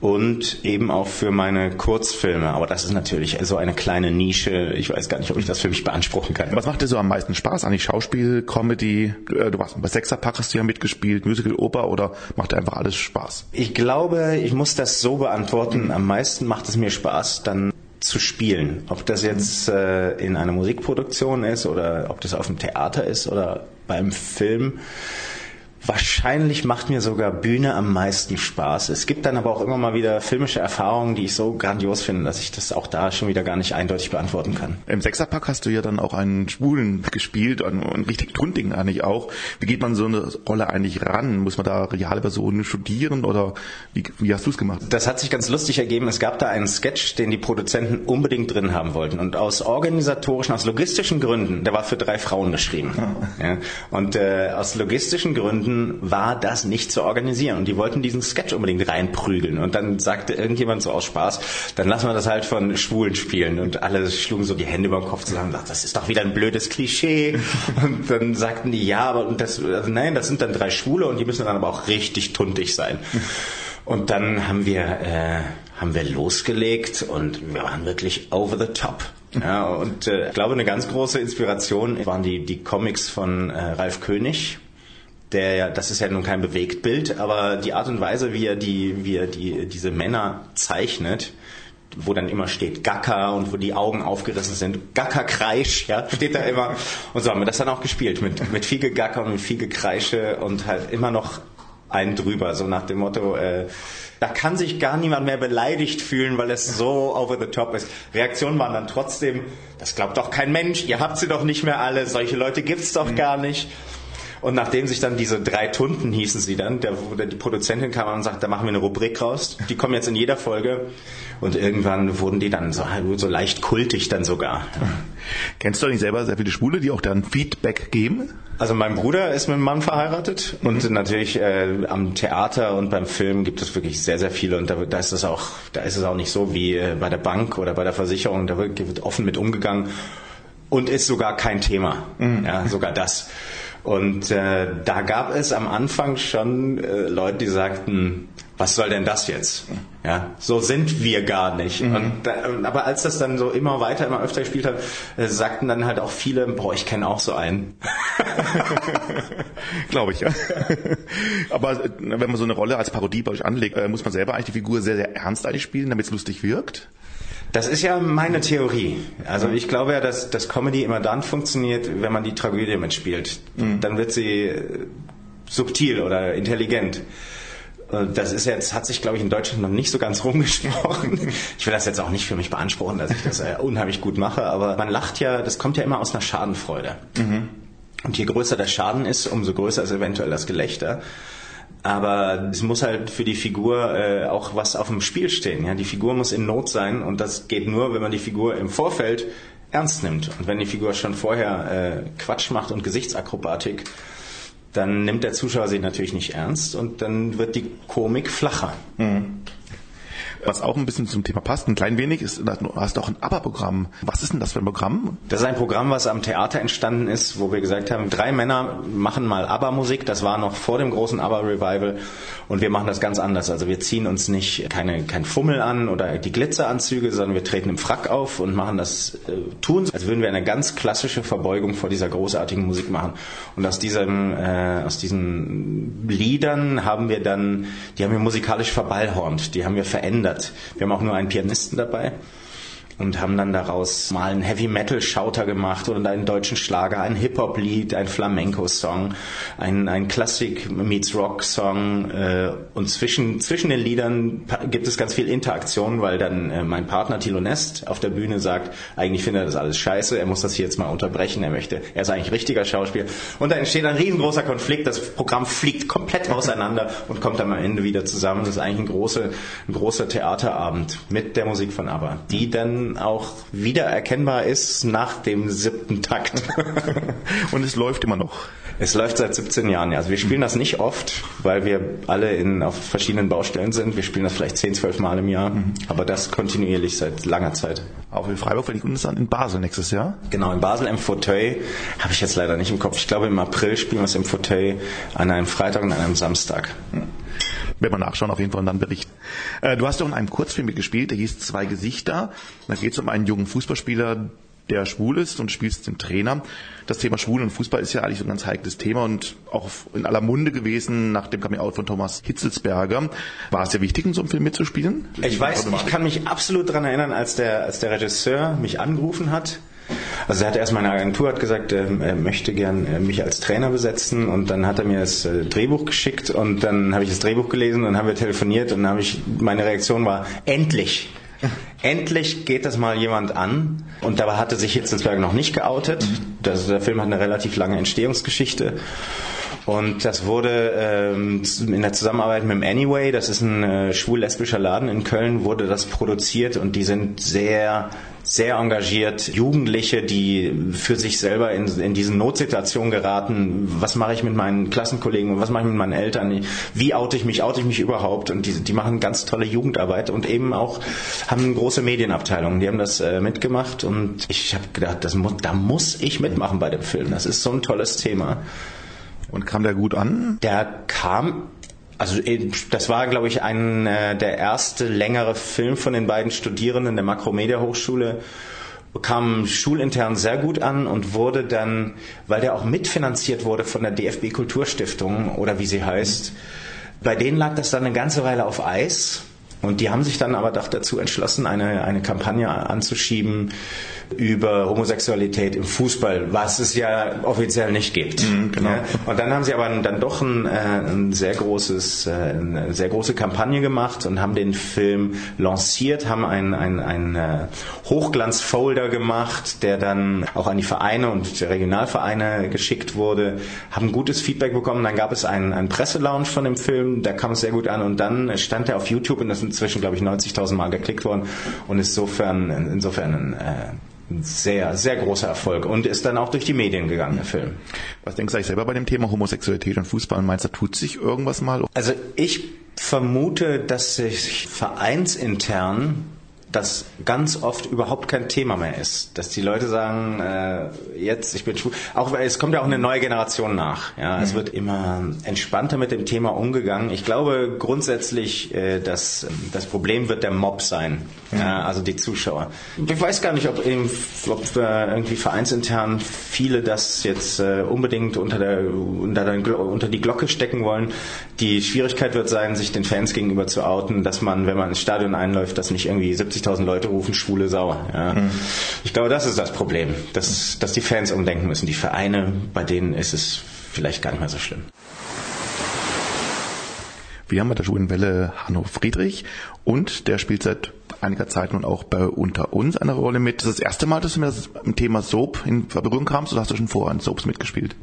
Und eben auch für meine Kurzfilme. Aber das ist natürlich so eine kleine Nische. Ich weiß gar nicht, ob ich das für mich beanspruchen kann. Was macht dir so am meisten Spaß? Eigentlich Schauspiel, Comedy? Äh, du warst bei Sechserpack hast du ja mitgespielt, Musical, Oper oder macht dir einfach alles Spaß? Ich glaube, ich muss das so beantworten. Am meisten macht es mir Spaß, dann zu spielen. Ob das jetzt äh, in einer Musikproduktion ist oder ob das auf dem Theater ist oder beim Film. Wahrscheinlich macht mir sogar Bühne am meisten Spaß. Es gibt dann aber auch immer mal wieder filmische Erfahrungen, die ich so grandios finde, dass ich das auch da schon wieder gar nicht eindeutig beantworten kann. Im Sechserpack hast du ja dann auch einen Schwulen gespielt und, und richtig Trunding eigentlich auch. Wie geht man so eine Rolle eigentlich ran? Muss man da reale Personen studieren oder wie, wie hast du es gemacht? Das hat sich ganz lustig ergeben. Es gab da einen Sketch, den die Produzenten unbedingt drin haben wollten. Und aus organisatorischen, aus logistischen Gründen, der war für drei Frauen geschrieben. Ja. Und äh, aus logistischen Gründen war das nicht zu organisieren. Und die wollten diesen Sketch unbedingt reinprügeln. Und dann sagte irgendjemand so aus Spaß, dann lassen wir das halt von Schwulen spielen. Und alle schlugen so die Hände über den Kopf zusammen und das ist doch wieder ein blödes Klischee. Und dann sagten die, ja, aber das, also nein, das sind dann drei Schwule und die müssen dann aber auch richtig tuntig sein. Und dann haben wir, äh, haben wir losgelegt und wir waren wirklich over the top. Ja, und äh, ich glaube, eine ganz große Inspiration waren die, die Comics von äh, Ralf König der das ist ja nun kein Bewegtbild, aber die Art und Weise, wie er die, wie er die, diese Männer zeichnet, wo dann immer steht Gacker und wo die Augen aufgerissen sind, Gackerkreisch, ja, steht da immer. Und so haben wir das dann auch gespielt, mit, mit viel Gegacker und mit viel Gekreische und halt immer noch einen drüber, so nach dem Motto, äh, da kann sich gar niemand mehr beleidigt fühlen, weil es so over the top ist. Reaktionen waren dann trotzdem, das glaubt doch kein Mensch, ihr habt sie doch nicht mehr alle, solche Leute gibt's doch mhm. gar nicht. Und nachdem sich dann diese drei Tunden hießen sie dann, der, wo die Produzentin kam und sagte, da machen wir eine Rubrik raus. Die kommen jetzt in jeder Folge. Und irgendwann wurden die dann so, so leicht kultig dann sogar. Kennst du nicht selber sehr viele Schwule, die auch dann Feedback geben? Also mein Bruder ist mit einem Mann verheiratet mhm. und natürlich äh, am Theater und beim Film gibt es wirklich sehr, sehr viele und da, da ist es auch, da ist es auch nicht so wie äh, bei der Bank oder bei der Versicherung, da wird, wird offen mit umgegangen und ist sogar kein Thema. Mhm. Ja, sogar das. Und äh, da gab es am Anfang schon äh, Leute, die sagten, was soll denn das jetzt? Ja, so sind wir gar nicht. Mhm. Und da, aber als das dann so immer weiter, immer öfter gespielt hat, äh, sagten dann halt auch viele, boah, ich kenne auch so einen. Glaube ich, ja. aber äh, wenn man so eine Rolle als Parodie bei euch anlegt, äh, muss man selber eigentlich die Figur sehr, sehr ernst eigentlich spielen, damit es lustig wirkt? Das ist ja meine Theorie. Also ich glaube ja, dass, dass Comedy immer dann funktioniert, wenn man die Tragödie mitspielt. Mhm. Dann wird sie äh, subtil oder intelligent. Das ist jetzt, hat sich, glaube ich, in Deutschland noch nicht so ganz rumgesprochen. Ich will das jetzt auch nicht für mich beanspruchen, dass ich das äh, unheimlich gut mache, aber man lacht ja, das kommt ja immer aus einer Schadenfreude. Mhm. Und je größer der Schaden ist, umso größer ist eventuell das Gelächter. Aber es muss halt für die Figur äh, auch was auf dem Spiel stehen. Ja? Die Figur muss in Not sein und das geht nur, wenn man die Figur im Vorfeld ernst nimmt. Und wenn die Figur schon vorher äh, Quatsch macht und Gesichtsakrobatik, dann nimmt der Zuschauer sie natürlich nicht ernst und dann wird die Komik flacher. Mhm. Was auch ein bisschen zum Thema passt, ein klein wenig, ist, du hast auch ein ABBA-Programm. Was ist denn das für ein Programm? Das ist ein Programm, was am Theater entstanden ist, wo wir gesagt haben, drei Männer machen mal ABBA-Musik. Das war noch vor dem großen ABBA-Revival. Und wir machen das ganz anders. Also wir ziehen uns nicht keine, kein Fummel an oder die Glitzeranzüge, sondern wir treten im Frack auf und machen das, äh, tun, als würden wir eine ganz klassische Verbeugung vor dieser großartigen Musik machen. Und aus diesem, äh, aus diesen Liedern haben wir dann, die haben wir musikalisch verballhornt, die haben wir verändert verändert. Wir haben auch nur einen Pianisten dabei und haben dann daraus mal einen Heavy Metal Schauter gemacht oder einen deutschen Schlager, ein Hip Hop Lied, ein Flamenco Song, ein, ein Klassik meets Rock Song äh, und zwischen zwischen den Liedern gibt es ganz viel Interaktion, weil dann äh, mein Partner Tilo Nest auf der Bühne sagt, eigentlich findet er das alles scheiße, er muss das hier jetzt mal unterbrechen, er möchte, er ist eigentlich richtiger Schauspieler und dann entsteht ein riesengroßer Konflikt, das Programm fliegt komplett auseinander und kommt dann am Ende wieder zusammen. Das ist eigentlich ein großer ein großer Theaterabend mit der Musik von ABBA, die dann auch wieder erkennbar ist nach dem siebten Takt. Und es läuft immer noch. Es läuft seit 17 Jahren. Also wir spielen das nicht oft, weil wir alle in, auf verschiedenen Baustellen sind. Wir spielen das vielleicht 10, 12 Mal im Jahr, mhm. aber das kontinuierlich seit langer Zeit. Auch in Freiburg verlegt und es dann in Basel nächstes Jahr? Genau, in Basel im Fauteuil habe ich jetzt leider nicht im Kopf. Ich glaube im April spielen wir es im Fauteuil an einem Freitag und an einem Samstag. Mhm werden wir nachschauen auf jeden Fall und dann berichten. Äh, du hast doch in einem Kurzfilm mitgespielt, der hieß Zwei Gesichter. Da geht es um einen jungen Fußballspieler, der schwul ist und spielst den Trainer. Das Thema Schwul und Fußball ist ja eigentlich so ein ganz heikles Thema und auch in aller Munde gewesen nach dem Coming-out von Thomas Hitzelsberger. War es sehr wichtig, in so einem Film mitzuspielen? Ich weiß, ich kann mich absolut daran erinnern, als der, als der Regisseur mich angerufen hat. Also er hat erst meine Agentur hat gesagt, er möchte gern äh, mich als Trainer besetzen und dann hat er mir das äh, Drehbuch geschickt und dann habe ich das Drehbuch gelesen und dann haben wir telefoniert und dann habe ich meine Reaktion war endlich Endlich geht das mal jemand an. Und dabei hatte sich Hitzelsberger noch nicht geoutet. Das, der Film hat eine relativ lange Entstehungsgeschichte. Und das wurde ähm, in der Zusammenarbeit mit dem Anyway, das ist ein äh, schwul-lesbischer Laden in Köln, wurde das produziert und die sind sehr sehr engagiert, Jugendliche, die für sich selber in, in diese Notsituation geraten. Was mache ich mit meinen Klassenkollegen und was mache ich mit meinen Eltern? Wie oute ich mich? Oute ich mich überhaupt? Und die, die machen ganz tolle Jugendarbeit und eben auch haben eine große Medienabteilung. Die haben das äh, mitgemacht und ich habe gedacht, das muss, da muss ich mitmachen bei dem Film. Das ist so ein tolles Thema. Und kam der gut an? Der kam also äh, das war, glaube ich, ein äh, der erste längere Film von den beiden Studierenden der Makromedia Hochschule kam schulintern sehr gut an und wurde dann, weil der auch mitfinanziert wurde von der DFB Kulturstiftung oder wie sie heißt, bei denen lag das dann eine ganze Weile auf Eis und die haben sich dann aber doch dazu entschlossen, eine, eine Kampagne anzuschieben, über Homosexualität im Fußball, was es ja offiziell nicht gibt. Mhm, genau. Ja? Und dann haben sie aber dann doch ein, äh, ein sehr großes, äh, eine sehr große Kampagne gemacht und haben den Film lanciert, haben einen ein, äh, Hochglanzfolder gemacht, der dann auch an die Vereine und die Regionalvereine geschickt wurde, haben gutes Feedback bekommen. Dann gab es einen, einen Presselaunch von dem Film, da kam es sehr gut an und dann stand er auf YouTube und das ist inzwischen, glaube ich, 90.000 Mal geklickt worden und insofern, insofern ein äh, ein sehr, sehr großer Erfolg und ist dann auch durch die Medien gegangen, der Film. Was denkst du eigentlich selber bei dem Thema Homosexualität und Fußball? Meinst du, tut sich irgendwas mal? Also ich vermute, dass sich vereinsintern das ganz oft überhaupt kein Thema mehr ist. Dass die Leute sagen, äh, jetzt, ich bin schwul. Auch, es kommt ja auch eine neue Generation nach. Ja? Mhm. Es wird immer entspannter mit dem Thema umgegangen. Ich glaube grundsätzlich, äh, dass das Problem wird der Mob sein. Mhm. Ja? Also die Zuschauer. Ich weiß gar nicht, ob, eben, ob äh, irgendwie vereinsintern viele das jetzt äh, unbedingt unter, der, unter, der, unter die Glocke stecken wollen. Die Schwierigkeit wird sein, sich den Fans gegenüber zu outen, dass man, wenn man ins Stadion einläuft, dass nicht irgendwie 70 50.000 Leute rufen schwule Sau. Ja. Mhm. Ich glaube, das ist das Problem, dass, dass die Fans umdenken müssen. Die Vereine, bei denen ist es vielleicht gar nicht mehr so schlimm. Wir haben bei der Schwulen Welle Hanno Friedrich und der spielt seit einiger Zeit nun auch bei Unter uns eine Rolle mit. Das ist das erste Mal, dass du mit dem Thema Soap in Berührung kamst oder hast du schon vorher in Soaps mitgespielt?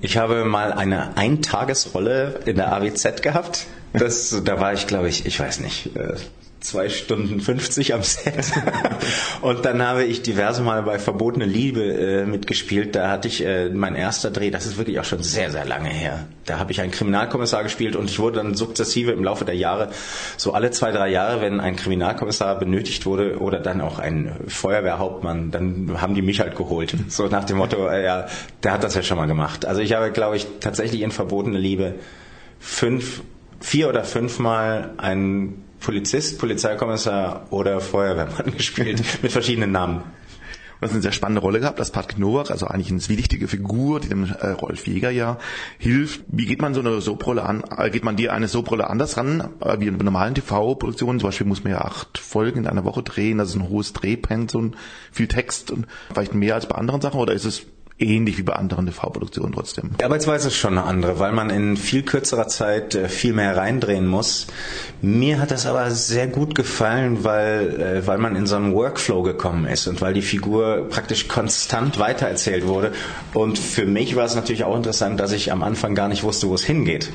Ich habe mal eine Eintagesrolle in der AWZ gehabt. Das, da war ich, glaube ich, ich weiß nicht, äh, zwei Stunden 50 am Set. und dann habe ich diverse Mal bei Verbotene Liebe äh, mitgespielt. Da hatte ich äh, mein erster Dreh, das ist wirklich auch schon sehr, sehr lange her. Da habe ich einen Kriminalkommissar gespielt und ich wurde dann sukzessive im Laufe der Jahre, so alle zwei, drei Jahre, wenn ein Kriminalkommissar benötigt wurde oder dann auch ein Feuerwehrhauptmann, dann haben die mich halt geholt. So nach dem Motto, äh, ja, der hat das ja schon mal gemacht. Also ich habe, glaube ich, tatsächlich in Verbotene Liebe fünf, vier oder fünfmal einen Polizist, Polizeikommissar oder Feuerwehrmann gespielt mit verschiedenen Namen. Du hast eine sehr spannende Rolle gehabt als Patrick Nowak, also eigentlich eine zwielichtige Figur, die dem äh, Rolf Jäger ja hilft. Wie geht man so eine Soaprolle an? Äh, geht man dir eine Soaprolle anders ran, äh, wie in normalen TV-Produktionen? Zum Beispiel muss man ja acht Folgen in einer Woche drehen, das ist ein hohes Drehpensum, viel Text und vielleicht mehr als bei anderen Sachen, oder ist es ähnlich wie bei anderen TV-Produktionen trotzdem. Die Arbeitsweise ist schon eine andere, weil man in viel kürzerer Zeit äh, viel mehr reindrehen muss. Mir hat das aber sehr gut gefallen, weil, äh, weil man in so einen Workflow gekommen ist und weil die Figur praktisch konstant weitererzählt wurde. Und für mich war es natürlich auch interessant, dass ich am Anfang gar nicht wusste, wo es hingeht.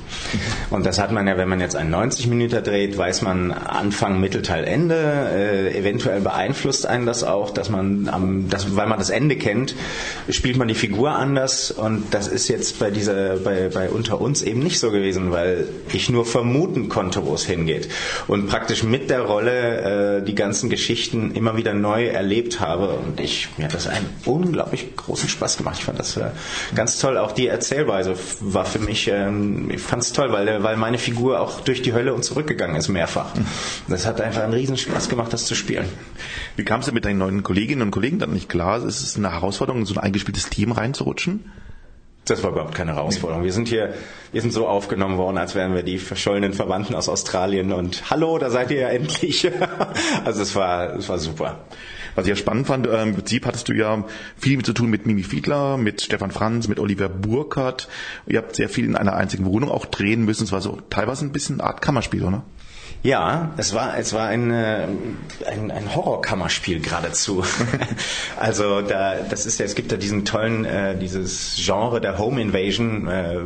Und das hat man ja, wenn man jetzt einen 90 Minuten dreht, weiß man Anfang, Mittelteil, Ende. Äh, eventuell beeinflusst einen das auch, dass man, am, dass, weil man das Ende kennt, spielt man die Figur anders und das ist jetzt bei dieser, bei, bei unter uns eben nicht so gewesen, weil ich nur vermuten konnte, wo es hingeht und praktisch mit der Rolle äh, die ganzen Geschichten immer wieder neu erlebt habe und ich, mir hat das einen unglaublich großen Spaß gemacht. Ich fand das äh, ganz toll. Auch die Erzählweise war für mich, ähm, ich fand es toll, weil, weil meine Figur auch durch die Hölle und zurückgegangen ist mehrfach. Das hat einfach einen riesen Spaß gemacht, das zu spielen. Wie kam es denn mit deinen neuen Kolleginnen und Kollegen dann nicht klar? Ist es eine Herausforderung, so ein eingespieltes Team reinzurutschen? Das war überhaupt keine Herausforderung. Wir sind hier, wir sind so aufgenommen worden, als wären wir die verschollenen Verwandten aus Australien und hallo, da seid ihr ja endlich. also es war, es war super. Was ich ja spannend fand, äh, im Prinzip hattest du ja viel zu tun mit Mimi Fiedler, mit Stefan Franz, mit Oliver Burkhardt. Ihr habt sehr viel in einer einzigen Wohnung auch drehen müssen. Es war so teilweise ein bisschen eine Art Kammerspiel, oder? Ja, es war, es war ein, äh, ein, ein Horrorkammerspiel geradezu. also da, das ist ja, es gibt ja diesen tollen, äh, dieses Genre der Home Invasion, äh,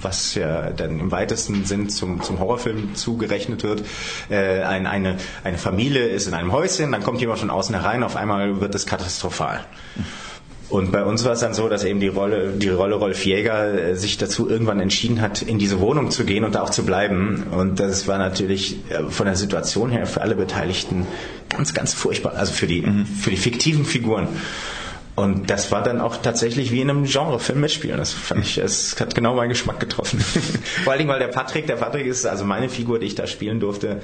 was ja dann im weitesten Sinn zum, zum Horrorfilm zugerechnet wird. Äh, ein, eine, eine Familie ist in einem Häuschen, dann kommt jemand von außen herein, auf einmal wird es katastrophal. Und bei uns war es dann so, dass eben die Rolle, die Rolle Rolf Jäger äh, sich dazu irgendwann entschieden hat, in diese Wohnung zu gehen und da auch zu bleiben. Und das war natürlich äh, von der Situation her für alle Beteiligten ganz, ganz furchtbar. Also für die, mhm. für die fiktiven Figuren. Und das war dann auch tatsächlich wie in einem Genrefilm mitspielen. Das fand ich, es hat genau meinen Geschmack getroffen. Vor allen Dingen, weil der Patrick, der Patrick ist, also meine Figur, die ich da spielen durfte,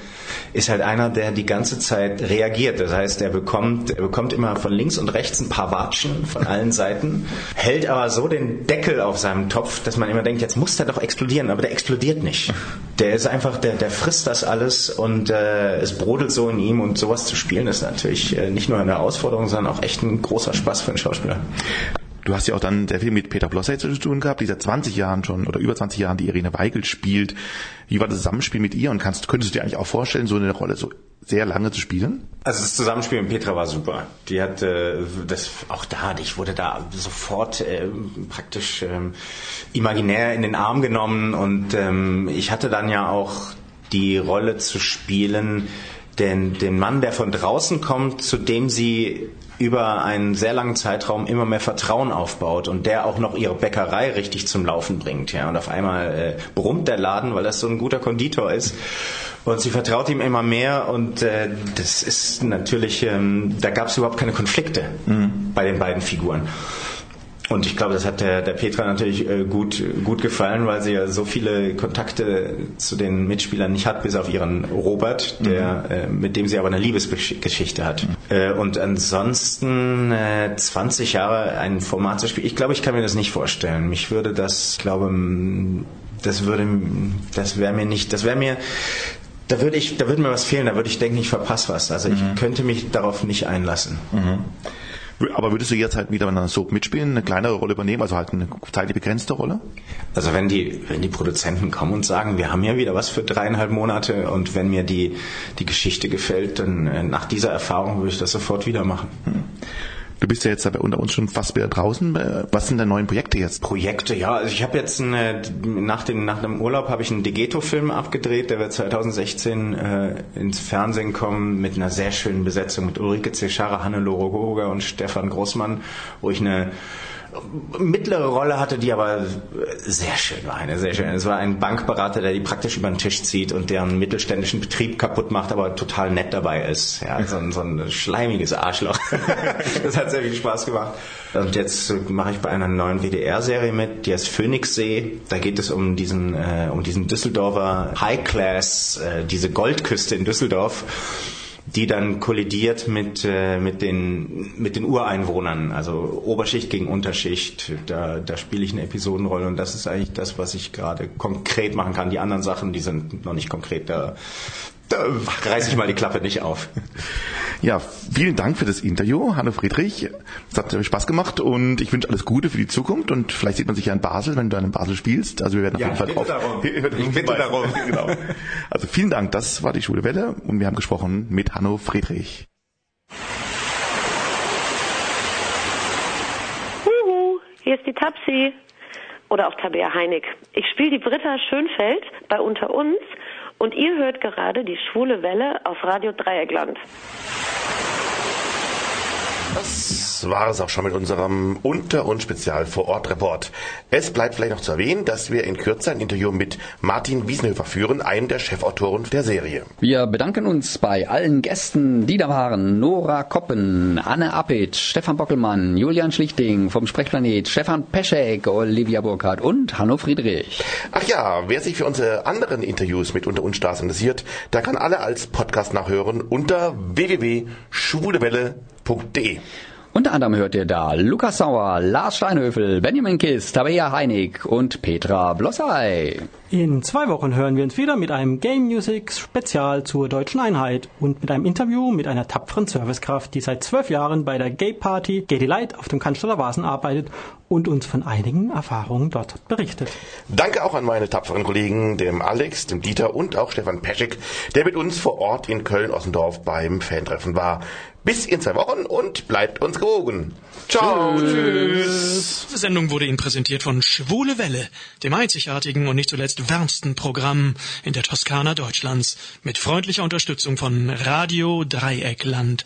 ist halt einer, der die ganze Zeit reagiert. Das heißt, er bekommt, er bekommt immer von links und rechts ein paar Watschen von allen Seiten, hält aber so den Deckel auf seinem Topf, dass man immer denkt, jetzt muss der doch explodieren, aber der explodiert nicht. Der ist einfach, der, der frisst das alles und äh, es brodelt so in ihm und sowas zu spielen ist natürlich äh, nicht nur eine Herausforderung, sondern auch echt ein großer Spaß für einen Schauspieler. Du hast ja auch dann sehr viel mit Peter Blossay zu tun gehabt, die seit 20 Jahren schon oder über 20 Jahren die Irene Weigel spielt. Wie war das Zusammenspiel mit ihr und kannst, könntest du dir eigentlich auch vorstellen, so eine Rolle so sehr lange zu spielen? Also das Zusammenspiel mit Petra war super. Die hat äh, das auch da, ich wurde da sofort äh, praktisch äh, imaginär in den Arm genommen und ähm, ich hatte dann ja auch die Rolle zu spielen, den, den Mann, der von draußen kommt, zu dem sie über einen sehr langen Zeitraum immer mehr Vertrauen aufbaut und der auch noch ihre Bäckerei richtig zum Laufen bringt. Ja. Und auf einmal äh, brummt der Laden, weil das so ein guter Konditor ist. Und sie vertraut ihm immer mehr und äh, das ist natürlich, ähm, da gab es überhaupt keine Konflikte mhm. bei den beiden Figuren. Und ich glaube, das hat der, der Petra natürlich äh, gut, gut gefallen, weil sie ja so viele Kontakte zu den Mitspielern nicht hat, bis auf ihren Robert, der, mhm. äh, mit dem sie aber eine Liebesgeschichte hat. Mhm. Äh, und ansonsten äh, 20 Jahre ein Format zu spielen, ich glaube, ich kann mir das nicht vorstellen. Mich würde das, ich glaube, das würde, das wäre mir nicht, das wäre mir, da würde ich, da würde mir was fehlen, da würde ich denken, ich verpasse was. Also ich mhm. könnte mich darauf nicht einlassen. Mhm. Aber würdest du jetzt halt wieder in einer Soap mitspielen, eine kleinere Rolle übernehmen, also halt eine zeitlich begrenzte Rolle? Also wenn die, wenn die Produzenten kommen und sagen, wir haben ja wieder was für dreieinhalb Monate und wenn mir die, die Geschichte gefällt, dann äh, nach dieser Erfahrung würde ich das sofort wieder machen. Hm. Du bist ja jetzt aber unter uns schon fast wieder draußen. Was sind deine neuen Projekte jetzt? Projekte, ja. Also ich habe jetzt eine, nach, dem, nach dem Urlaub habe ich einen Degeto-Film abgedreht. Der wird 2016 äh, ins Fernsehen kommen mit einer sehr schönen Besetzung mit Ulrike Zeschara, Hannelore Hoger und Stefan Großmann, wo ich eine mittlere Rolle hatte, die aber sehr schön war. Eine sehr schön. Es war ein Bankberater, der die praktisch über den Tisch zieht und deren mittelständischen Betrieb kaputt macht, aber total nett dabei ist. Ja, so, ein, so ein schleimiges Arschloch. das hat sehr viel Spaß gemacht. Und jetzt mache ich bei einer neuen WDR-Serie mit, die heißt Phoenixsee. Da geht es um diesen, äh, um diesen Düsseldorfer High Class, äh, diese Goldküste in Düsseldorf die dann kollidiert mit, äh, mit, den, mit den Ureinwohnern, also Oberschicht gegen Unterschicht. Da, da spiele ich eine Episodenrolle und das ist eigentlich das, was ich gerade konkret machen kann. Die anderen Sachen, die sind noch nicht konkret. Da, da reiße ich mal die Klappe nicht auf. Ja, vielen Dank für das Interview, Hanno Friedrich. Es hat Spaß gemacht und ich wünsche alles Gute für die Zukunft und vielleicht sieht man sich ja in Basel, wenn du dann in Basel spielst. Also wir werden auf ja, jeden Fall drauf. Darum. Ich bitte darum. genau. Also vielen Dank, das war die Schule Welle und wir haben gesprochen mit Hanno Friedrich. Huhu, hier ist die Tapsi. Oder auch Tabea Heinig. Ich spiele die Britta Schönfeld bei Unter uns und ihr hört gerade die schwule Welle auf Radio Dreieckland. Das war es auch schon mit unserem Unter- und Spezial-Vor-Ort-Report. Es bleibt vielleicht noch zu erwähnen, dass wir in Kürze ein Interview mit Martin Wiesenhöfer führen, einem der Chefautoren der Serie. Wir bedanken uns bei allen Gästen, die da waren. Nora Koppen, Anne Appitsch, Stefan Bockelmann, Julian Schlichting vom Sprechplanet, Stefan Peschek, Olivia Burkhardt und Hanno Friedrich. Ach ja, wer sich für unsere anderen Interviews mit Unter uns Stars interessiert, der kann alle als Podcast nachhören unter www.schwulewelle.de. Unter anderem hört ihr da Lukas Sauer, Lars Steinhöfel, Benjamin Kiss, Tabea Heinig und Petra Blossay. In zwei Wochen hören wir uns wieder mit einem Game Music Spezial zur deutschen Einheit und mit einem Interview mit einer tapferen Servicekraft, die seit zwölf Jahren bei der Gay Party Gay Delight auf dem Cannstatter Vasen arbeitet und uns von einigen Erfahrungen dort berichtet. Danke auch an meine tapferen Kollegen, dem Alex, dem Dieter und auch Stefan Peschek, der mit uns vor Ort in Köln-Ossendorf beim Fantreffen war. Bis in zwei Wochen und bleibt uns gewogen. Ciao. Tschüss. Diese Sendung wurde Ihnen präsentiert von Schwule Welle, dem einzigartigen und nicht zuletzt wärmsten Programm in der Toskana Deutschlands, mit freundlicher Unterstützung von Radio Dreieckland.